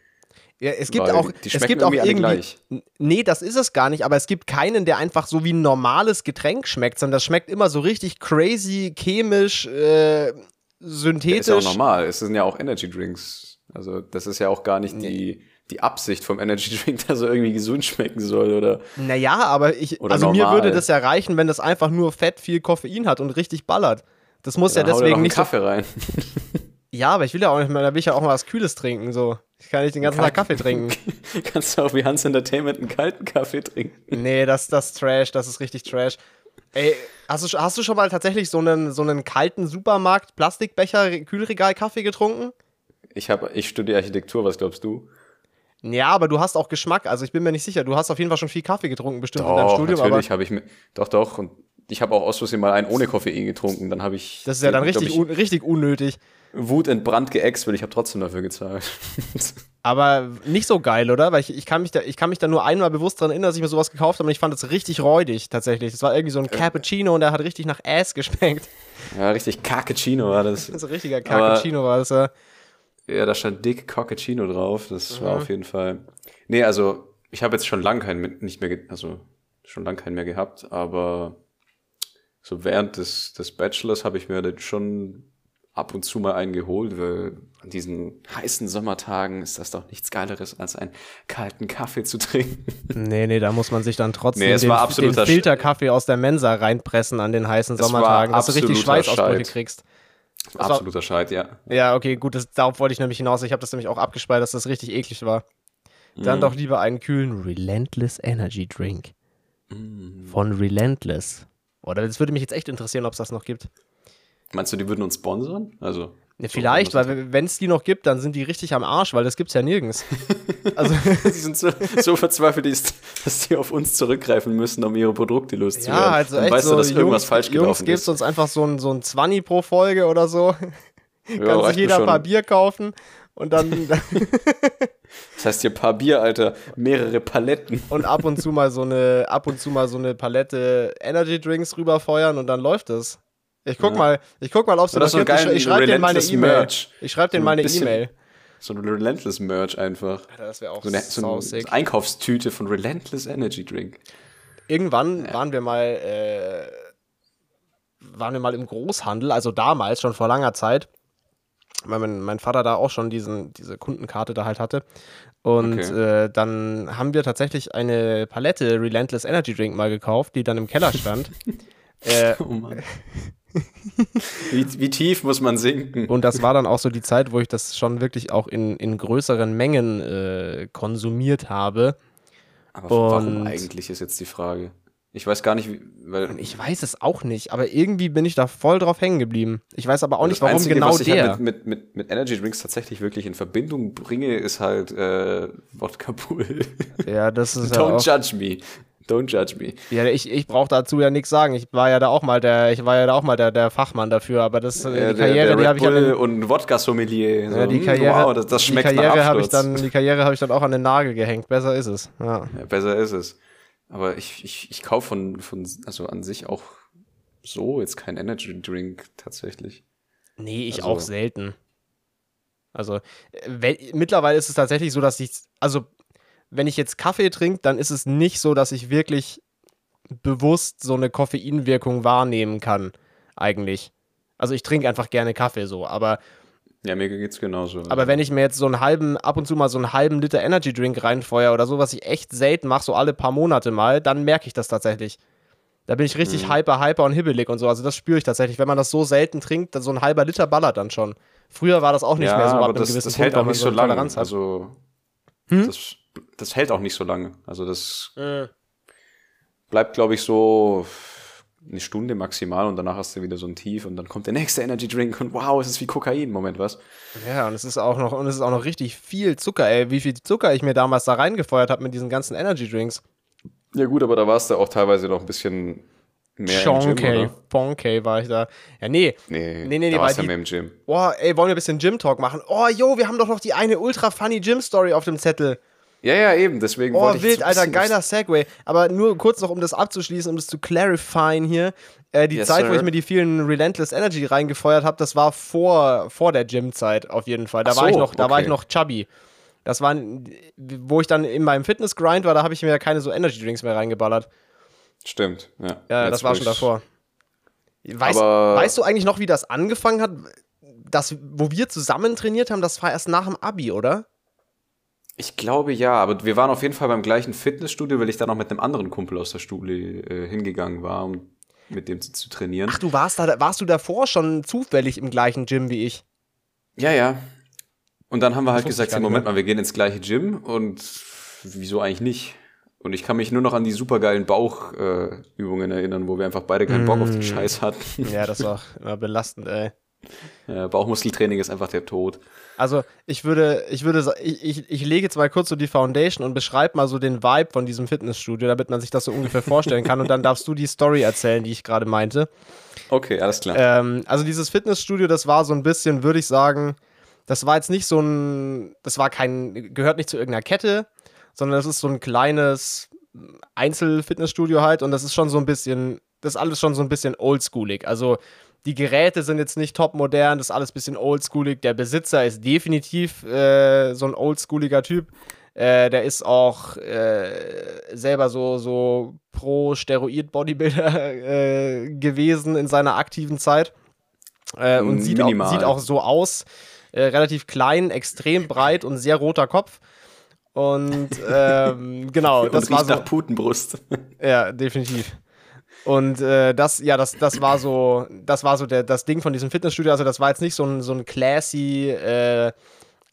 ja, es gibt Weil auch, die es gibt auch irgendwie gleich. Nee, das ist es gar nicht, aber es gibt keinen, der einfach so wie ein normales Getränk schmeckt, sondern das schmeckt immer so richtig crazy, chemisch, äh, synthetisch. Ist ja auch normal. Es sind ja auch Energy Drinks. Also das ist ja auch gar nicht die, die Absicht vom Energy Drink, <laughs> dass er irgendwie gesund schmecken soll, oder? Naja, aber ich, also mir normal. würde das ja reichen, wenn das einfach nur Fett, viel Koffein hat und richtig ballert. Das muss ja, dir deswegen nicht so. Kaffee rein. <laughs> Ja, aber ich will ja auch nicht mehr, da will ich ja auch mal was Kühles trinken, so. Ich kann nicht den ganzen Tag Kaffee trinken. <laughs> Kannst du auch wie Hans Entertainment einen kalten Kaffee trinken. Nee, das, das ist Trash, das ist richtig Trash. Ey, hast du, hast du schon mal tatsächlich so einen, so einen kalten Supermarkt, Plastikbecher, Kühlregal Kaffee getrunken? Ich, hab, ich studiere Architektur, was glaubst du? Ja, aber du hast auch Geschmack, also ich bin mir nicht sicher. Du hast auf jeden Fall schon viel Kaffee getrunken, bestimmt in deinem Studium, natürlich habe ich mir. Doch, doch. Und ich habe auch aus Versehen mal einen ohne Koffein getrunken. Dann habe ich. das ist ja dann richtig, ich, un, richtig unnötig. wutentbrannt geäxt, weil ich habe trotzdem dafür gezahlt. <laughs> Aber nicht so geil, oder? Weil ich, ich, kann mich da, ich kann mich da nur einmal bewusst daran erinnern, dass ich mir sowas gekauft habe und ich fand es richtig räudig, tatsächlich. Das war irgendwie so ein Cappuccino und der hat richtig nach Ass geschmeckt. ja, richtig Cappuccino war das. <laughs> So ein richtiger Cappuccino war das ja. Ja, da stand dick Coccacino drauf. Das war Mhm. auf jeden Fall. Nee, also ich habe jetzt schon lange keinen nicht mehr, also schon lange keinen mehr gehabt, aber so während des, des Bachelors habe ich mir dann schon ab und zu mal einen geholt, weil an diesen heißen Sommertagen ist das doch nichts Geileres, als einen kalten Kaffee zu <laughs> trinken. Nee, nee, da muss man sich dann trotzdem Nee, es den, war den Filterkaffee aus der Mensa reinpressen an den heißen war Sommertagen, dass du richtig absoluter Schweißausbrüche kriegst. war- Absoluter Scheit, ja. Ja, okay, gut, das, darauf wollte ich nämlich hinaus. Ich habe das nämlich auch abgespeichert, dass das richtig eklig war. Dann Mhm. doch lieber einen kühlen Relentless Energy Drink Mm. von Relentless. Oder das würde mich jetzt echt interessieren, ob es das noch gibt. Meinst du, die würden uns sponsern? Also, Ne, vielleicht, So, weil wenn es die noch gibt, dann sind die richtig am Arsch, weil das gibt's ja nirgends. <laughs> also, <laughs> Die sind so, so verzweifelt, dass die auf uns zurückgreifen müssen, um ihre Produkte loszuwerden. ja, also Dann echt weißt so, du, dass irgendwas Jungs, falsch Jungs, gelaufen gibt's ist. uns einfach so ein, so ein 20 pro Folge oder so. Ja, Kann sich reicht mir jeder ein paar Bier kaufen und dann <laughs> <laughs> Das heißt hier paar Bier, Alter, mehrere Paletten. und ab und zu mal so eine, ab und zu mal so eine Palette Energy Drinks rüberfeuern und dann läuft es. Ich guck Ja. mal, ich guck mal, ob es Oder noch so gibt. Ich, ich schreibe dir meine E-Mail. Merch. Ich schreibe dir So ein E-Mail. So ein Relentless Merch einfach. Das wäre auch So eine, so eine sick. Einkaufstüte von Relentless Energy Drink. Irgendwann waren wir mal, äh, waren wir mal im Großhandel, also damals, schon vor langer Zeit, weil mein, mein Vater da auch schon diesen, diese Kundenkarte da halt hatte. Und Okay. äh, dann haben wir tatsächlich eine Palette Relentless Energy Drink mal gekauft, die dann im Keller stand. <laughs> äh, Oh Mann. wie, wie tief muss man sinken? und das war dann auch so die Zeit, wo ich das schon wirklich auch in, in größeren Mengen äh, konsumiert habe. Aber warum und- eigentlich ist jetzt die Frage? Ich weiß gar nicht, weil Ich weiß es auch nicht, aber irgendwie bin ich da voll drauf hängen geblieben. Ich weiß aber auch nicht, das warum Einzige, genau was ich der. halt mit, mit, mit, mit Energy Drinks tatsächlich wirklich in Verbindung bringe, ist halt äh, Wodka Bull. <laughs> Ja, das ist ja Don't auch, judge me. Don't judge me. ja, ich, ich brauche dazu ja nichts sagen. Ich war ja da auch mal der, ich war ja da auch mal der, der Fachmann dafür, aber das äh, Äh, die Karriere, der, die habe ich an und Wodka Sommelier. So, ja, die hm, Karriere, wow, das, das schmeckt die Karriere habe ich dann, die Karriere habe ich dann auch an den Nagel gehängt. Besser ist es. Ja. Ja, besser ist es. Aber ich, ich, ich kaufe von, von, also an sich auch so jetzt kein Energy Drink tatsächlich. Nee, ich Also- auch selten. Also, äh, wenn, mittlerweile ist es tatsächlich so, dass ich, also, wenn ich jetzt Kaffee trinke, dann ist es nicht so, dass ich wirklich bewusst so eine Koffeinwirkung wahrnehmen kann, eigentlich. Also, ich trinke einfach gerne Kaffee so, aber, Ja, mir geht's genauso. aber wenn ich mir jetzt so einen halben, ab und zu mal so einen halben Liter Energy Drink reinfeuer oder so, was ich echt selten mache, so alle paar Monate mal, dann merke ich das tatsächlich. Da bin ich richtig Mhm. hyper, hyper und hibbelig und so. Also das spüre ich tatsächlich. Wenn man das so selten trinkt, dann so ein halber Liter ballert dann schon. Früher war das auch nicht ja, mehr so ab aber einem das, gewissen das Punkt, hält weil auch nicht so lange. Also, Hm? das, das hält auch nicht so lange. Also, das Äh, bleibt, glaube ich, so eine Stunde maximal und danach hast du wieder so ein Tief und dann kommt der nächste Energy Drink und wow, es ist wie Kokain. Moment, was? Ja, und es ist auch noch, und es ist auch noch richtig viel Zucker, ey. Wie viel Zucker ich mir damals da reingefeuert habe mit diesen ganzen Energy Drinks. Ja, gut, aber da warst du auch teilweise noch ein bisschen mehr im Gym, oder? Bonkey war ich da. Ja, nee. Nee, Nee, nee, nee, da warst du die- mehr im Gym. Boah, ey, wollen wir ein bisschen Gym-Talk machen? Oh, jo, wir haben doch noch die eine ultra funny Gym-Story auf dem Zettel. Ja, ja, eben, deswegen Oh, wollte ich wild, so ein Alter, geiler Segway. Aber nur kurz noch, um das abzuschließen, um das zu clarifyen hier. Äh, die Yes, Zeit, wo sir. ich mir die vielen Relentless Energy reingefeuert habe, das war vor, vor der Gym-Zeit auf jeden Fall. Da, Ach war, ich so, noch, da war okay. ich noch chubby. Das war, wo ich dann in meinem Fitness-Grind war, da habe ich mir keine so Energy-Drinks mehr reingeballert. Stimmt, ja. Ja, das war wo schon davor. Weißt, Aber- weißt du eigentlich noch, wie das angefangen hat? Das, wo wir zusammen trainiert haben, das war erst nach dem Abi, oder? Ich glaube ja, aber wir waren auf jeden Fall beim gleichen Fitnessstudio, weil ich da noch mit einem anderen Kumpel aus der Schule äh, hingegangen war, um mit dem zu, zu trainieren. Ach, du warst da, warst du davor schon zufällig im gleichen Gym wie ich? Ja, ja. Und dann haben wir halt gesagt, nicht Moment mehr. mal, wir gehen ins gleiche Gym und wieso eigentlich nicht? Und ich kann mich nur noch an die supergeilen Bauchübungen äh, erinnern, wo wir einfach beide keinen Bock auf Mm. den Scheiß hatten. Ja, das war immer belastend, ey. <laughs> Äh, Bauchmuskeltraining ist einfach der Tod. Also, ich würde, ich würde, ich, ich, ich lege jetzt mal kurz so die Foundation und beschreibe mal so den Vibe von diesem Fitnessstudio, damit man sich das so ungefähr vorstellen kann. Und dann darfst du die Story erzählen, die ich gerade meinte. Okay, alles klar. Ähm, also dieses Fitnessstudio, das war so ein bisschen, würde ich sagen, das war jetzt nicht so ein, das war kein, gehört nicht zu irgendeiner Kette, sondern das ist so ein kleines Einzelfitnessstudio halt und das ist schon so ein bisschen, das ist alles schon so ein bisschen oldschoolig. Also die Geräte sind jetzt nicht top modern, das ist alles ein bisschen oldschoolig. Der Besitzer ist definitiv äh, so ein oldschooliger Typ. Äh, der ist auch äh, selber so, so pro Steroid-Bodybuilder <laughs> äh, gewesen in seiner aktiven Zeit. Äh, und sieht auch, sieht auch so aus. Äh, relativ klein, extrem breit und sehr roter Kopf. Und <laughs> ähm, genau, das und war so. nach Putenbrust. Ja, definitiv. Und äh, das, ja, das, das war so, das war so der, das Ding von diesem Fitnessstudio. Also das war jetzt nicht so ein, so ein classy, äh,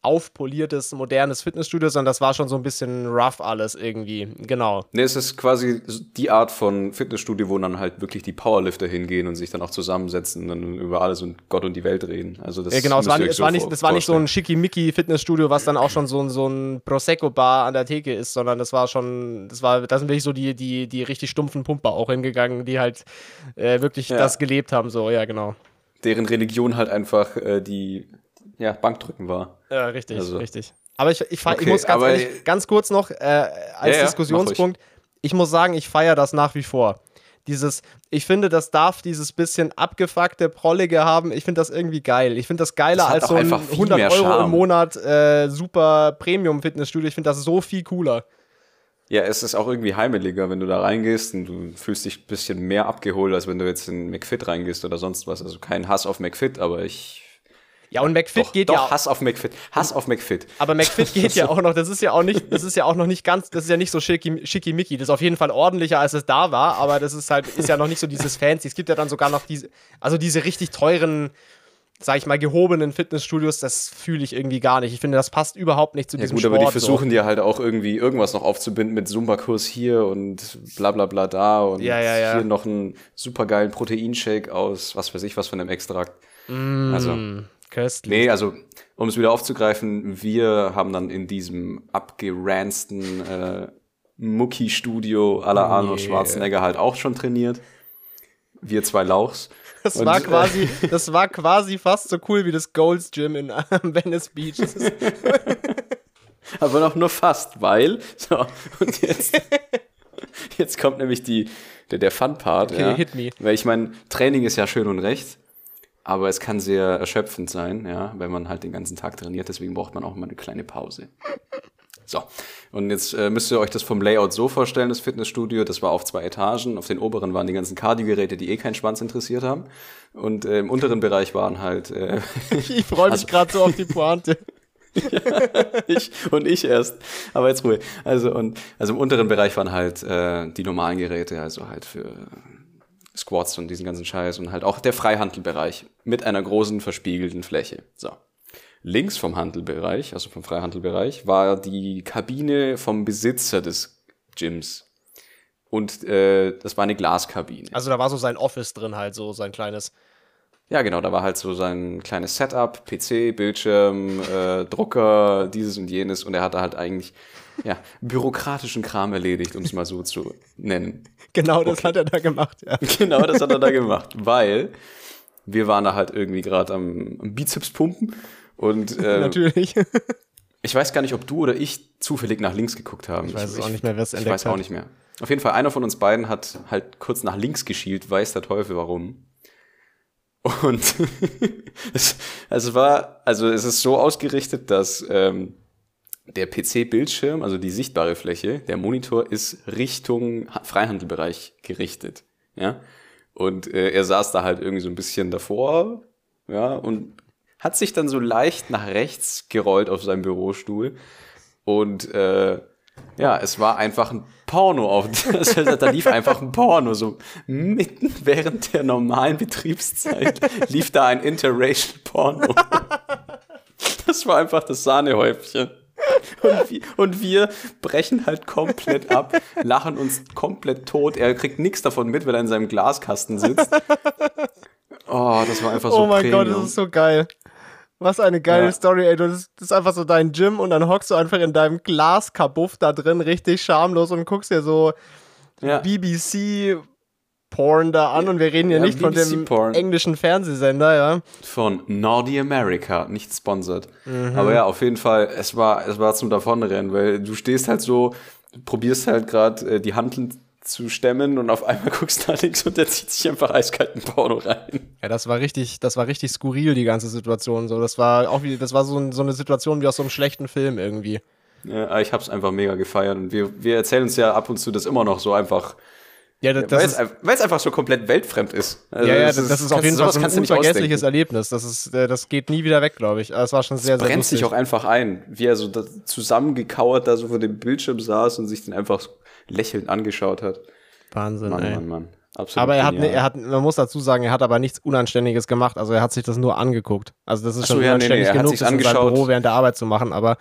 aufpoliertes, modernes Fitnessstudio, sondern das war schon so ein bisschen rough alles irgendwie. Genau. Ne, es ist quasi die Art von Fitnessstudio, wo dann halt wirklich die Powerlifter hingehen und sich dann auch zusammensetzen und dann über alles und Gott und die Welt reden. Also das ja, genau, es war, es war, so nicht, vor- das war nicht so ein vorstellen. Schickimicki-Fitnessstudio, was dann auch schon so ein, so ein Prosecco-Bar an der Theke ist, sondern das war schon, das war, da sind wirklich so die, die, die richtig stumpfen Pumper auch hingegangen, die halt äh, wirklich Ja. das gelebt haben, so, ja, genau. Deren Religion halt einfach äh, die ja, Bankdrücken war. Ja, richtig, Also- richtig. Aber ich, ich, fei- ich Okay, muss ganz, aber- ehrlich, ganz kurz noch äh, als Ja, Diskussionspunkt, ich muss sagen, ich feiere das nach wie vor. Dieses, ich finde, das darf dieses bisschen abgefuckte, prollige haben. Ich finde das irgendwie geil. Ich finde das geiler Das als so ein einfach viel 100 mehr Euro im Monat äh, super Premium-Fitnessstudio. Ich finde das so viel cooler. Ja, es ist auch irgendwie heimeliger, wenn du da reingehst und du fühlst dich ein bisschen mehr abgeholt, als wenn du jetzt in McFit reingehst oder sonst was. Also kein Hass auf McFit, aber ich. Ja, und McFit Doch, geht doch ja auch. Hass auf McFit. Hass auf McFit. Aber McFit geht ja <laughs> auch noch, das ist ja auch nicht, das ist ja auch noch nicht ganz, das ist ja nicht so schicki- schickimicki. Das ist auf jeden Fall ordentlicher, als es da war, aber das ist halt, ist ja noch nicht so dieses Fancy. Es gibt ja dann sogar noch diese, also diese richtig teuren, sag ich mal, gehobenen Fitnessstudios, das fühle ich irgendwie gar nicht. Ich finde, das passt überhaupt nicht zu Ja diesem gut, Sport. aber die versuchen so. dir halt auch irgendwie irgendwas noch aufzubinden mit Zumba-Kurs hier und bla bla bla da und Ja, ja, hier noch einen supergeilen Proteinshake aus was weiß ich was von einem Extrakt. Also, Köstlich. nee, also um es wieder aufzugreifen, wir haben dann in diesem abgeranzten äh, Mucki-Studio à la Arnold Nee. Schwarzenegger halt auch schon trainiert. Wir zwei Lauchs. Das Und, war äh, quasi, das war quasi fast so cool wie das Gold's Gym in Venice Beach. <laughs> Aber noch nur fast, weil. So, und jetzt, <laughs> jetzt kommt nämlich die, der, der Fun-Part. Okay, ja. hit me. Weil ich meine, Training ist ja schön und recht, aber es kann sehr erschöpfend sein, ja, wenn man halt den ganzen Tag trainiert. Deswegen braucht man auch mal eine kleine Pause. So, und jetzt äh, müsst ihr euch das vom Layout so vorstellen, das Fitnessstudio. Das war auf zwei Etagen. Auf den oberen waren die ganzen Cardio-Geräte, die eh keinen Schwanz interessiert haben. Und äh, im unteren Bereich waren halt äh, <laughs> ich freue mich Also- gerade so auf die Pointe. <laughs> ich und ich erst. Aber jetzt Ruhe. Also und also im unteren Bereich waren halt äh, die normalen Geräte, also halt für Squats und diesen ganzen Scheiß und halt auch der Freihandelbereich mit einer großen verspiegelten Fläche. So. Links vom Handelbereich, also vom Freihandelbereich, war die Kabine vom Besitzer des Gyms. Und äh, das war eine Glaskabine. Also da war so sein Office drin halt, so sein kleines. Ja, genau, da war halt so sein kleines Setup, PC, Bildschirm, äh, Drucker, dieses und jenes und er hatte halt eigentlich ja, bürokratischen Kram erledigt, um es mal so zu nennen. Genau, das hat er da gemacht, ja. <laughs> Genau, das hat er da gemacht, weil wir waren da halt irgendwie gerade am, am Bizeps pumpen und <laughs> äh, Natürlich. ich weiß gar nicht, ob du oder ich zufällig nach links geguckt haben. Ich weiß es auch nicht mehr, wer es Ich entdeckt weiß auch hat. nicht mehr. Auf jeden Fall, einer von uns beiden hat halt kurz nach links geschielt, weiß der Teufel warum. Und <laughs> es, also war, also es ist so ausgerichtet, dass ähm, der PC-Bildschirm, also die sichtbare Fläche, der Monitor ist Richtung Ha- Freihandelbereich gerichtet. Ja. Und äh, er saß da halt irgendwie so ein bisschen davor, ja, und hat sich dann so leicht nach rechts gerollt auf seinem Bürostuhl. Und äh, ja, es war einfach ein Porno auf. <laughs> Da lief einfach ein Porno. So mitten während der normalen Betriebszeit lief da ein Interracial Porno. Das war einfach das Sahnehäubchen. Und wir, und wir brechen halt komplett ab, lachen uns komplett tot. Er kriegt nichts davon mit, weil er in seinem Glaskasten sitzt. Oh, das war einfach so oh mein Premium. Gott, das ist so geil. Was eine geile Ja. Story, ey. Du, das, das ist einfach so dein Gym und dann hockst du einfach in deinem Glaskabuff da drin, richtig schamlos und guckst dir so ja. BBC Porn da an und wir reden hier Ja, nicht von dem Porn. englischen Fernsehsender, ja. von Nordi America, nicht sponsored. Mhm. Aber ja, auf jeden Fall, es war, es war zum Davonrennen, weil du stehst halt so, probierst halt gerade äh, die Handeln zu stemmen und auf einmal <laughs> guckst du nach links und der zieht sich einfach eiskalten Porno rein. Ja, das war richtig, das war richtig skurril, die ganze Situation. So, das war auch wie, das war so, so eine Situation wie aus so einem schlechten Film irgendwie. Ja, aber ich hab's einfach mega gefeiert und wir, wir erzählen uns ja ab und zu das immer noch so einfach, Ja, das, das weil ist, es weil es einfach so komplett weltfremd ist. Also ja, ja, es das, das ist auf jeden Fall so ein unvergessliches. Erlebnis. Das ist, äh, das geht nie wieder weg, glaube ich. Aber es war schon sehr, sehr brennt lustig. sich auch einfach ein, wie er so da zusammengekauert da so vor dem Bildschirm saß und sich den einfach lächelnd angeschaut hat. Wahnsinn, Mann, ey. Mann, Mann. Absolut Aber er hat, ne, genial. er hat, man muss dazu sagen, er hat aber nichts Unanständiges gemacht. Also er hat sich das nur angeguckt. Also das ist Ach so, schon ja, nee, unanständig nee, hat genug, das in seinem angeschaut. Büro während der Arbeit zu machen. Aber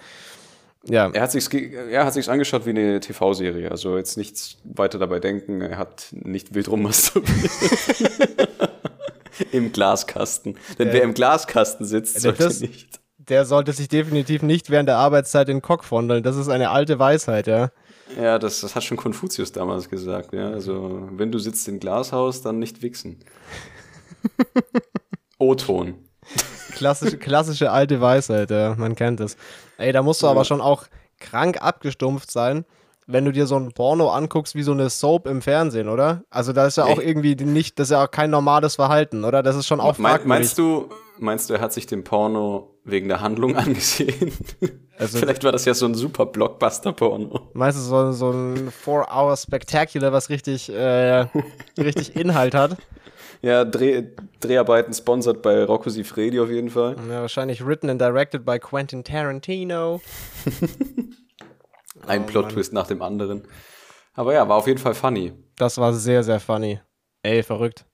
ja, Er hat sich's, ge- er hat sich's angeschaut wie eine TV-Serie. Also jetzt nichts weiter dabei denken. Er hat nicht wild rummasturbiert. <laughs> Im Glaskasten. Denn wer im Glaskasten sitzt, sollte das- nicht. der sollte sich definitiv nicht während der Arbeitszeit in den Cock fondeln. Das ist eine alte Weisheit, ja. Ja, das, das hat schon Konfuzius damals gesagt. Ja, also wenn du sitzt im Glashaus, dann nicht wichsen. <laughs> O-Ton. Klassische, klassische alte Weisheit, ja. Man kennt es. Ey, da musst du aber schon auch krank abgestumpft sein, wenn du dir so ein Porno anguckst wie so eine Soap im Fernsehen, oder? Also da ist ja auch Ey. irgendwie nicht, das ist ja auch kein normales Verhalten, oder? Das ist schon auch Mein, fragwürdig. meinst du, meinst du, er hat sich den Porno wegen der Handlung <laughs> angesehen? Also- Vielleicht war das ja so ein super Blockbuster-Porno. Meinst du so, so ein Four-Hour-Spectacular, was richtig, äh, richtig <laughs> Inhalt hat? Ja, Dreh, Dreharbeiten sponsored bei Rocco Sifredi auf jeden Fall. Ja, wahrscheinlich written and directed by Quentin Tarantino. <laughs> Ein Oh, Plot-Twist nach dem anderen. Aber ja, war auf jeden Fall funny. Das war sehr, sehr funny. Ey, verrückt.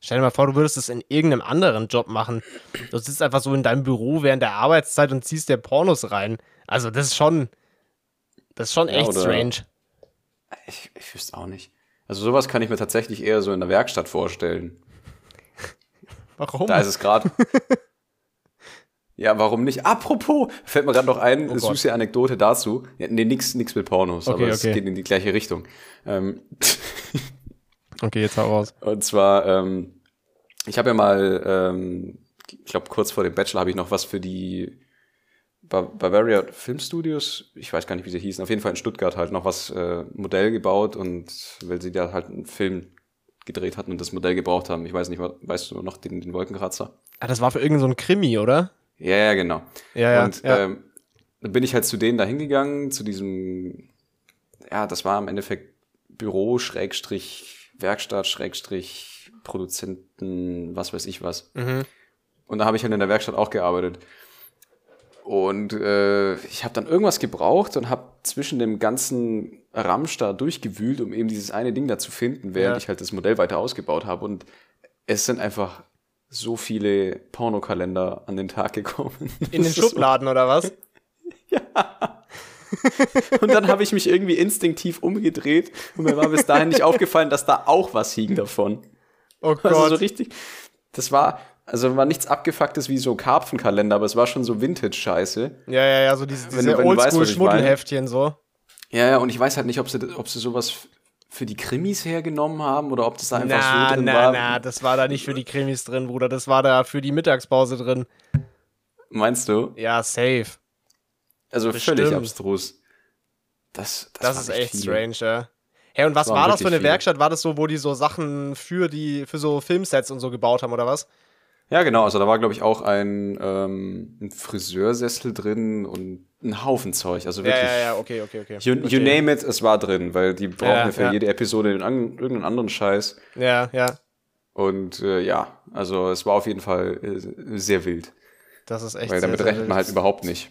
Stell dir mal vor, du würdest es in irgendeinem anderen Job machen. Du sitzt einfach so in deinem Büro während der Arbeitszeit und ziehst dir Pornos rein. Also, das ist schon. Das ist schon Ja, echt strange. Ich, ich wüsste auch nicht. Also sowas kann ich mir tatsächlich eher so in der Werkstatt vorstellen. <laughs> Warum? Da ist es gerade. ja, warum nicht? Apropos, fällt mir gerade noch ein, Oh Gott. süße Anekdote dazu. Ja, nee, nix, nix mit Pornos, Okay, aber es okay. geht in die gleiche Richtung. Ähm, <laughs> okay, jetzt hau raus. und zwar, ähm, ich habe ja mal, ähm, ich glaube, kurz vor dem Bachelor habe ich noch was für die Ba- Bavaria Film Studios, ich weiß gar nicht, wie sie hießen, auf jeden Fall in Stuttgart halt noch was äh, Modell gebaut und weil sie da halt einen Film gedreht hatten und das Modell gebraucht haben. Ich weiß nicht, weißt du noch den, den Wolkenkratzer? Ah, das war für irgendein so ein Krimi, oder? Ja, ja, genau. Ja, ja. und ja. Ähm, dann bin ich halt zu denen da hingegangen, zu diesem, ja, das war im Endeffekt Büro, Schrägstrich, Werkstatt, Schrägstrich, Produzenten, was weiß ich was. Mhm. Und da habe ich halt in der Werkstatt auch gearbeitet. Und äh, ich habe dann irgendwas gebraucht und habe zwischen dem ganzen Ramsch da durchgewühlt, um eben dieses eine Ding da zu finden, während Ja. ich halt das Modell weiter ausgebaut habe. Und es sind einfach so viele Pornokalender an den Tag gekommen. In den <laughs> ist so- Schubladen, oder was? <laughs> <laughs> Und dann habe ich mich irgendwie instinktiv umgedreht und mir war bis dahin nicht aufgefallen, dass da auch was hing davon. Oh Gott. Also so richtig. Das war, also war nichts abgefucktes wie so Karpfenkalender, aber es war schon so Vintage-Scheiße. ja, ja, ja, so diese, diese wenn Oldschool-Schmuddelheftchen so. Ja, ja, und ich weiß halt nicht, ob sie, ob sie sowas für die Krimis hergenommen haben oder ob das da einfach Na, so drin na, war. na, das war da nicht für die Krimis drin, Bruder. Das war da für die Mittagspause drin. Meinst du? Ja, safe. Also Bestimmt. völlig abstrus. Das, das, Das, ist echt viele. strange, ja. Hey, und was waren war das für eine viele. Werkstatt? War das so, wo die so Sachen für die, für so Filmsets und so gebaut haben, oder was? Ja, genau. Also da war, glaube ich, auch ein, ähm, ein Friseursessel drin und ein Haufen Zeug. Also Ja, wirklich. ja, ja, okay, okay, okay. You, you name it, es war drin, weil die brauchen Ja, ja, für ja. jede Episode den an, irgendeinen anderen Scheiß. Ja, ja. Und äh, ja, also es war auf jeden Fall äh, sehr wild. Das ist echt Weil damit sehr rechnet man halt überhaupt nicht.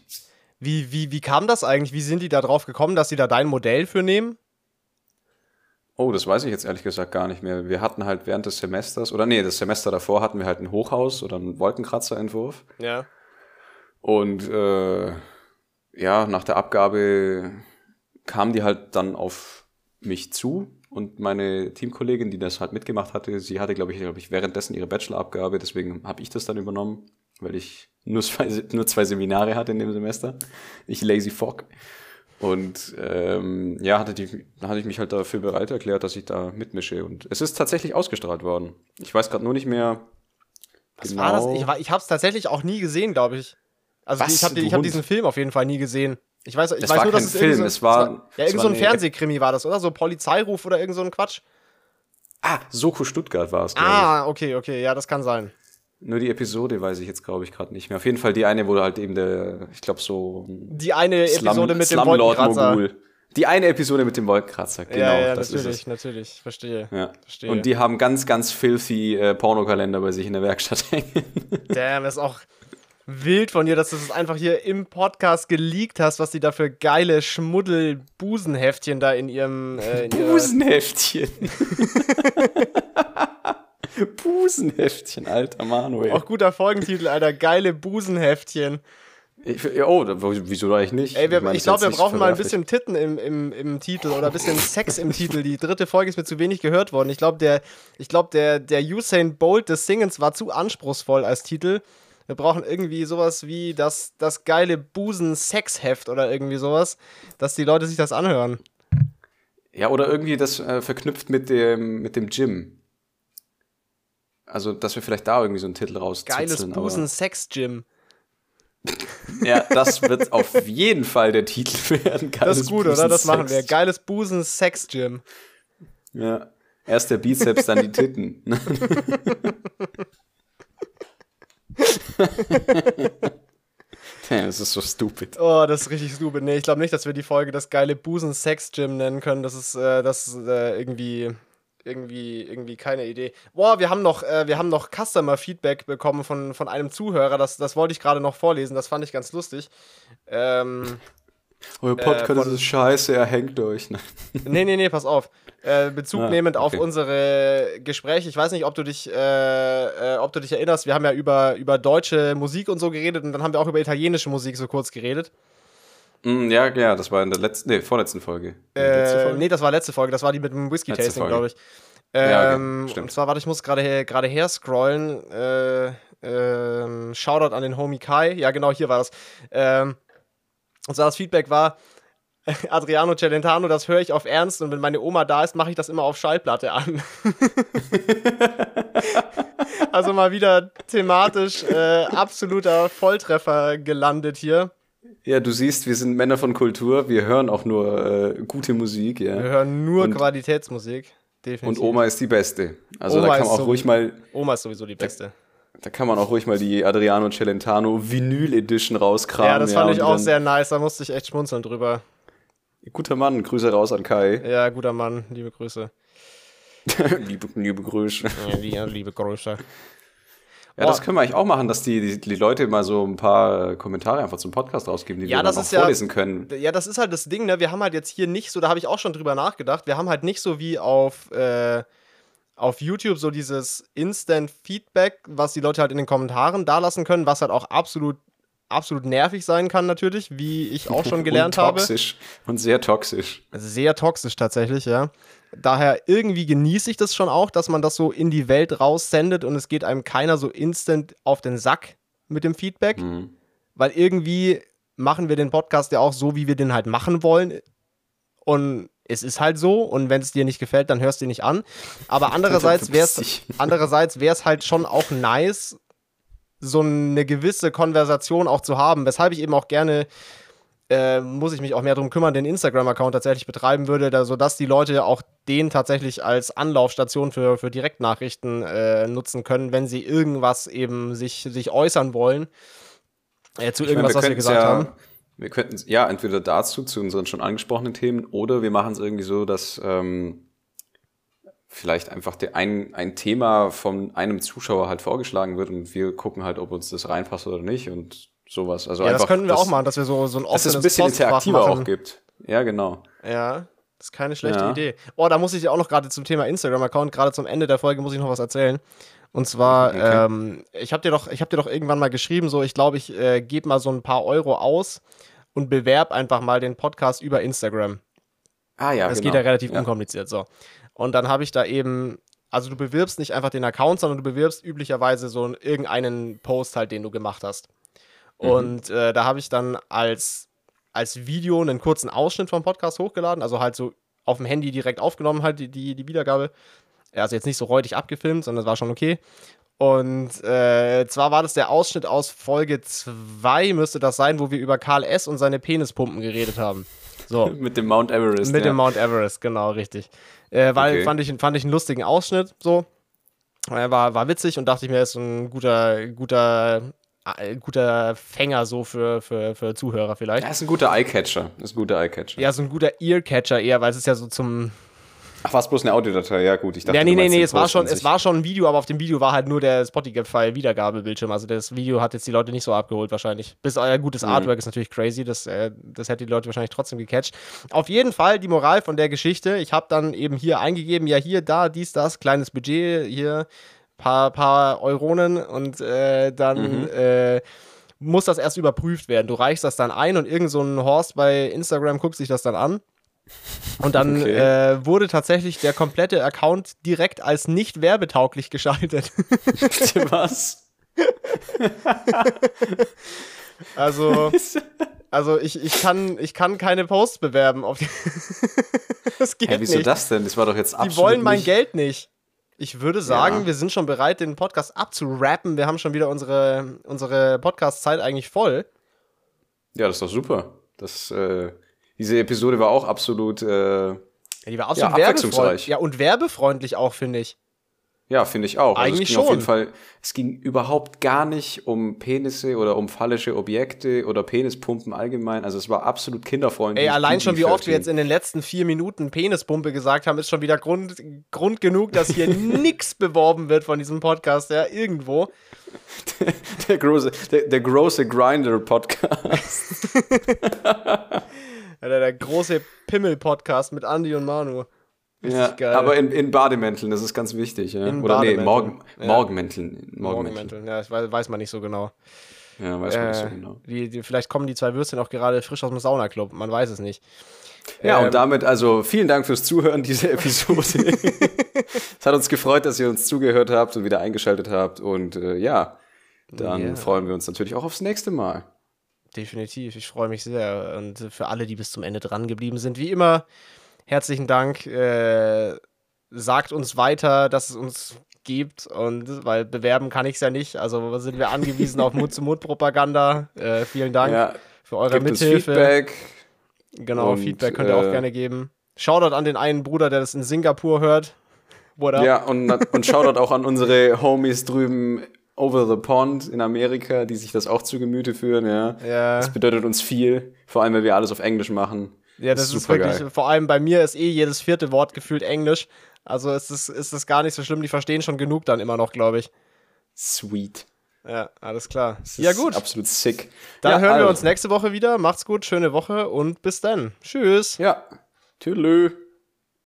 Wie, wie, wie kam das eigentlich? Wie sind die da drauf gekommen, dass sie da dein Modell für nehmen? Oh, das weiß ich jetzt ehrlich gesagt gar nicht mehr. Wir hatten halt während des Semesters, oder nee, das Semester davor hatten wir halt ein Hochhaus oder einen Wolkenkratzerentwurf. Ja. Und äh, ja, nach der Abgabe kamen die halt dann auf mich zu und meine Teamkollegin, die das halt mitgemacht hatte, sie hatte, glaube ich, glaub ich, währenddessen ihre Bachelorabgabe, deswegen habe ich das dann übernommen, weil ich nur zwei, nur zwei Seminare hatte in dem Semester. Ich lazy fuck. Und ähm, ja, hatte, die, hatte ich mich halt dafür bereit erklärt, dass ich da mitmische. Und es ist tatsächlich ausgestrahlt worden. Ich weiß gerade nur nicht mehr. Was war das? Ich, war- ich habe es tatsächlich auch nie gesehen, glaube ich. Also Was? ich habe ich hab diesen Film auf jeden Fall nie gesehen. Ich weiß, ich Das weiß war nur, dass kein es irgend Film, so, es war- ja, es irgend war so ein Fernsehkrimi war das, oder? So Polizeiruf oder irgend so ein Quatsch. Ah, Soko Stuttgart war es, glaube ich. Ah, okay, okay, ja, das kann sein. Nur die Episode weiß ich jetzt, glaube ich, gerade nicht mehr. Auf jeden Fall die eine, wo halt eben der, ich glaube, so Die eine Episode mit dem Wolkenkratzer. Die eine Episode mit dem Wolkenkratzer, genau. ja, ja, das natürlich, ist natürlich, verstehe. es. Ja. Verstehe. Und die haben ganz, ganz filthy äh, Pornokalender bei sich in der Werkstatt <laughs> hängen. Damn, ist auch wild von dir, dass du das einfach hier im Podcast geleakt hast, was die da für geile Schmuddel-Busenheftchen da in ihrem äh, in Busenheftchen. <laughs> <laughs> Busenheftchen, alter Manuel. Auch guter Folgentitel, Alter. Geile Busenheftchen. Ich, oh, wieso eigentlich nicht? Ey, wir, ich, mein, ich glaube, wir brauchen mal ein bisschen Titten im, im, im Titel oder ein bisschen Sex im Titel. Die dritte Folge ist mir zu wenig gehört worden. Ich glaube, der, glaub, der, der Usain Bolt des Singens war zu anspruchsvoll als Titel. Wir brauchen irgendwie sowas wie das, das geile Busen-Sex-Heft oder irgendwie sowas, dass die Leute sich das anhören. Ja, oder irgendwie das äh, verknüpft mit dem, mit dem Gym. Also, dass wir vielleicht da irgendwie so einen Titel raus Geiles Busen-Sex-Gym. Ja, das wird auf jeden Fall der Titel <laughs> werden. Geiles das ist gut, oder? Das machen wir. Geiles Busen-Sex-Gym. Ja. Erst der Bizeps, dann die Titten. <laughs> das ist so stupid. Oh, das ist richtig stupid. Nee, ich glaube nicht, dass wir die Folge das geile Busen-Sex-Gym nennen können. Das ist, äh, das äh, irgendwie irgendwie, irgendwie keine Idee. Boah, wir haben noch, äh, wir haben noch Customer-Feedback bekommen von, von einem Zuhörer. Das, das wollte ich gerade noch vorlesen. Das fand ich ganz lustig. Ähm, Euer Podcast äh, von, ist scheiße, er hängt euch. Ne? <laughs> nee, nee, nee, pass auf. Äh, Bezug ah, nehmend okay. auf unsere Gespräche. Ich weiß nicht, ob du dich, äh, äh, ob du dich erinnerst. Wir haben ja über, über deutsche Musik und so geredet und dann haben wir auch über italienische Musik so kurz geredet. Mm, ja, ja, das war in der letzten, nee, vorletzten Folge. Äh, Folge? Nee, das war letzte Folge, das war die mit dem Whisky-Tasting, glaube ich. Ähm, ja, okay. Ähm, Stimmt. Und zwar, warte, ich muss gerade gerade her scrollen. Äh, ähm, Shoutout an den Homie Kai. Ja, genau, hier war das. Ähm, und zwar das Feedback war, <laughs> Adriano Celentano, das höre ich auf Ernst und wenn meine Oma da ist, mache ich das immer auf Schallplatte an. <laughs> also mal wieder thematisch äh, absoluter Volltreffer gelandet hier. Ja, du siehst, wir sind Männer von Kultur, wir hören auch nur äh, gute Musik, ja. Wir hören nur und, Qualitätsmusik, definitiv. Und Oma ist die Beste. Also Oma da kann man auch ruhig mal. Oma ist sowieso die Beste. Da, da, kann man auch ruhig mal die Adriano Celentano Vinyl Edition rauskramen. Ja, das fand ja, ich auch sehr nice, da musste ich echt schmunzeln drüber. Guter Mann, Grüße raus an Kai. Ja, guter Mann, liebe Grüße. <laughs> liebe, liebe Grüße. Ja, liebe Grüße. Ja, das können wir eigentlich auch machen, dass die, die, die, Leute mal so ein paar Kommentare einfach zum Podcast rausgeben, die ja, wir dann auch vorlesen ja, können. Ja, das ist halt das Ding, ne? Wir haben halt jetzt hier nicht so, da habe ich auch schon drüber nachgedacht, wir haben halt nicht so wie auf, äh, auf YouTube so dieses Instant-Feedback, was die Leute halt in den Kommentaren da lassen können, was halt auch absolut absolut nervig sein kann natürlich, wie ich auch schon <laughs> gelernt und toxisch. habe. Und sehr toxisch. Sehr toxisch tatsächlich, ja. Daher irgendwie genieße ich das schon auch, dass man das so in die Welt raussendet und es geht einem keiner so instant auf den Sack mit dem Feedback, mhm. weil irgendwie machen wir den Podcast ja auch so, wie wir den halt machen wollen. Und es ist halt so und wenn es dir nicht gefällt, dann hörst du ihn nicht an. Aber <laughs> <laughs> andererseits wäre es <laughs> andererseits wäre es halt schon auch nice, so eine gewisse Konversation auch zu haben, weshalb ich eben auch gerne äh, muss ich mich auch mehr darum kümmern, den Instagram-Account tatsächlich betreiben würde, da, sodass die Leute auch den tatsächlich als Anlaufstation für, für Direktnachrichten äh, nutzen können, wenn sie irgendwas eben sich, sich äußern wollen. Äh, zu irgendwas, meine, wir was wir gesagt ja, haben. Wir könnten ja entweder dazu, zu unseren schon angesprochenen Themen, oder wir machen es irgendwie so, dass ähm, vielleicht einfach der, ein, ein Thema von einem Zuschauer halt vorgeschlagen wird und wir gucken halt, ob uns das reinpasst oder nicht und sowas. Also ja, einfach, das könnten wir das, auch machen, dass wir so, so ein offenes Dass es ein bisschen interaktiver machen. auch gibt. Ja, genau. Ja, das ist keine schlechte ja. Idee. Oh, da muss ich auch noch gerade zum Thema Instagram-Account, gerade zum Ende der Folge muss ich noch was erzählen. Und zwar, okay. ähm, ich habe dir, doch, hab dir doch irgendwann mal geschrieben, so, ich glaube, ich äh, gebe mal so ein paar Euro aus und bewerb einfach mal den Podcast über Instagram. Ah ja, Das genau. geht ja relativ ja. unkompliziert, so. Und dann habe ich da eben, also du bewirbst nicht einfach den Account, sondern du bewirbst üblicherweise so irgendeinen Post halt, den du gemacht hast. Mhm. Und äh, da habe ich dann als, als Video einen kurzen Ausschnitt vom Podcast hochgeladen, also halt so auf dem Handy direkt aufgenommen, halt die, die, die Wiedergabe. Also jetzt nicht so räudig abgefilmt, sondern das war schon okay. Und äh, zwar war das der Ausschnitt aus Folge 2, müsste das sein, wo wir über Karl S. und seine Penispumpen geredet haben. So. <laughs> mit dem Mount Everest. Mit ja. dem Mount Everest, genau, richtig. Äh, weil okay. fand, ich, fand ich einen lustigen Ausschnitt, so. War, war witzig und dachte ich mir, ist ein guter, guter äh, guter Fänger so für, für, für Zuhörer vielleicht. Ja, ist ein guter Eyecatcher. Ist ein guter Eyecatcher. Ja, so ein guter Earcatcher eher, weil es ist ja so zum. Ach, war es bloß eine Audiodatei? Ja, gut. Ich dachte, ja, nee, nee, nee, es war, schon, es war schon ein Video, aber auf dem Video war halt nur der Spotify-Wiedergabebildschirm. Also das Video hat jetzt die Leute nicht so abgeholt wahrscheinlich. Bis euer gutes mhm. Artwork ist natürlich crazy, das, äh, das hätte die Leute wahrscheinlich trotzdem gecatcht. Auf jeden Fall die Moral von der Geschichte. Ich habe dann eben hier eingegeben, ja hier, da, dies, das, kleines Budget, hier paar, paar Euronen und äh, dann Mhm. äh, muss das erst überprüft werden. Du reichst das dann ein und irgend so ein Horst bei Instagram guckt sich das dann an. Und dann Okay. äh, wurde tatsächlich der komplette Account direkt als nicht werbetauglich geschaltet. <laughs> Was? <laughs> Also, also ich, ich, kann, ich kann keine Posts bewerben. Auf die <laughs> das geht Hä, wieso nicht. das denn? Das war doch jetzt Die absolut wollen mein nicht- Geld nicht. Ich würde sagen, Ja. wir sind schon bereit, den Podcast abzurappen. Wir haben schon wieder unsere, unsere Podcast-Zeit eigentlich voll. Ja, das ist doch super. Das, äh, diese Episode war auch absolut, äh, Ja, die war Ja, absolut abwechslungsreich. werbefreundlich. Ja, und werbefreundlich auch, finde ich. Ja, finde ich auch. Also Eigentlich es ging auf jeden schon. Fall, es ging überhaupt gar nicht um Penisse oder um phallische Objekte oder Penispumpen allgemein. Also es war absolut kinderfreundlich. Ey, allein schon, wie oft wir PG-13. jetzt in den letzten vier Minuten Penispumpe gesagt haben, ist schon wieder Grund, Grund genug, dass hier <laughs> nix beworben wird von diesem Podcast, ja, irgendwo. <laughs> der große, der, der große Grinder-Podcast. <laughs> Ja, der, der große Pimmel-Podcast mit Andy und Manu. Richtig Ja, geil. aber in, in Bademänteln, das ist ganz wichtig. Ja? In Oder nee. Morgen, Ja. Morgenmänteln. Morgenmänteln. Ja, das weiß, weiß man nicht so genau. Ja, weiß man nicht so Äh, genau. die, die, vielleicht kommen die zwei Würstchen auch gerade frisch aus dem Saunaclub. Man weiß es nicht. Ja, Ähm, und damit also vielen Dank fürs Zuhören dieser <laughs> Episode. es hat uns gefreut, dass ihr uns zugehört habt und wieder eingeschaltet habt. Und äh, ja, dann Ja. freuen wir uns natürlich auch aufs nächste Mal. Definitiv. Ich freue mich sehr. Und für alle, die bis zum Ende dran geblieben sind, wie immer, herzlichen Dank. Äh, sagt uns weiter, dass es uns gibt. Und weil bewerben kann ich es ja nicht. Also sind wir angewiesen auf Mut-zu-Mut-Propaganda. Äh, vielen Dank Ja, für eure Mithilfe. Feedback. Genau, Und, Feedback könnt ihr auch äh, gerne geben. Shoutout an den einen Bruder, der das in Singapur hört. What up? Ja, und, und Shoutout auch an unsere Homies drüben over the pond in Amerika, die sich das auch zu Gemüte führen. Ja. Ja. Das bedeutet uns viel, vor allem, wenn wir alles auf Englisch machen. Ja, das, ist supergeil. wirklich, vor allem bei mir ist eh jedes vierte Wort gefühlt Englisch. Also ist es ist es gar nicht so schlimm, die verstehen schon genug dann immer noch, glaube ich. Sweet. Ja, alles klar. Das Ja, ist gut. Absolut sick. Dann ja, hören wir also. uns nächste Woche wieder. Macht's gut, schöne Woche und bis dann. Tschüss. Ja. Tschüss.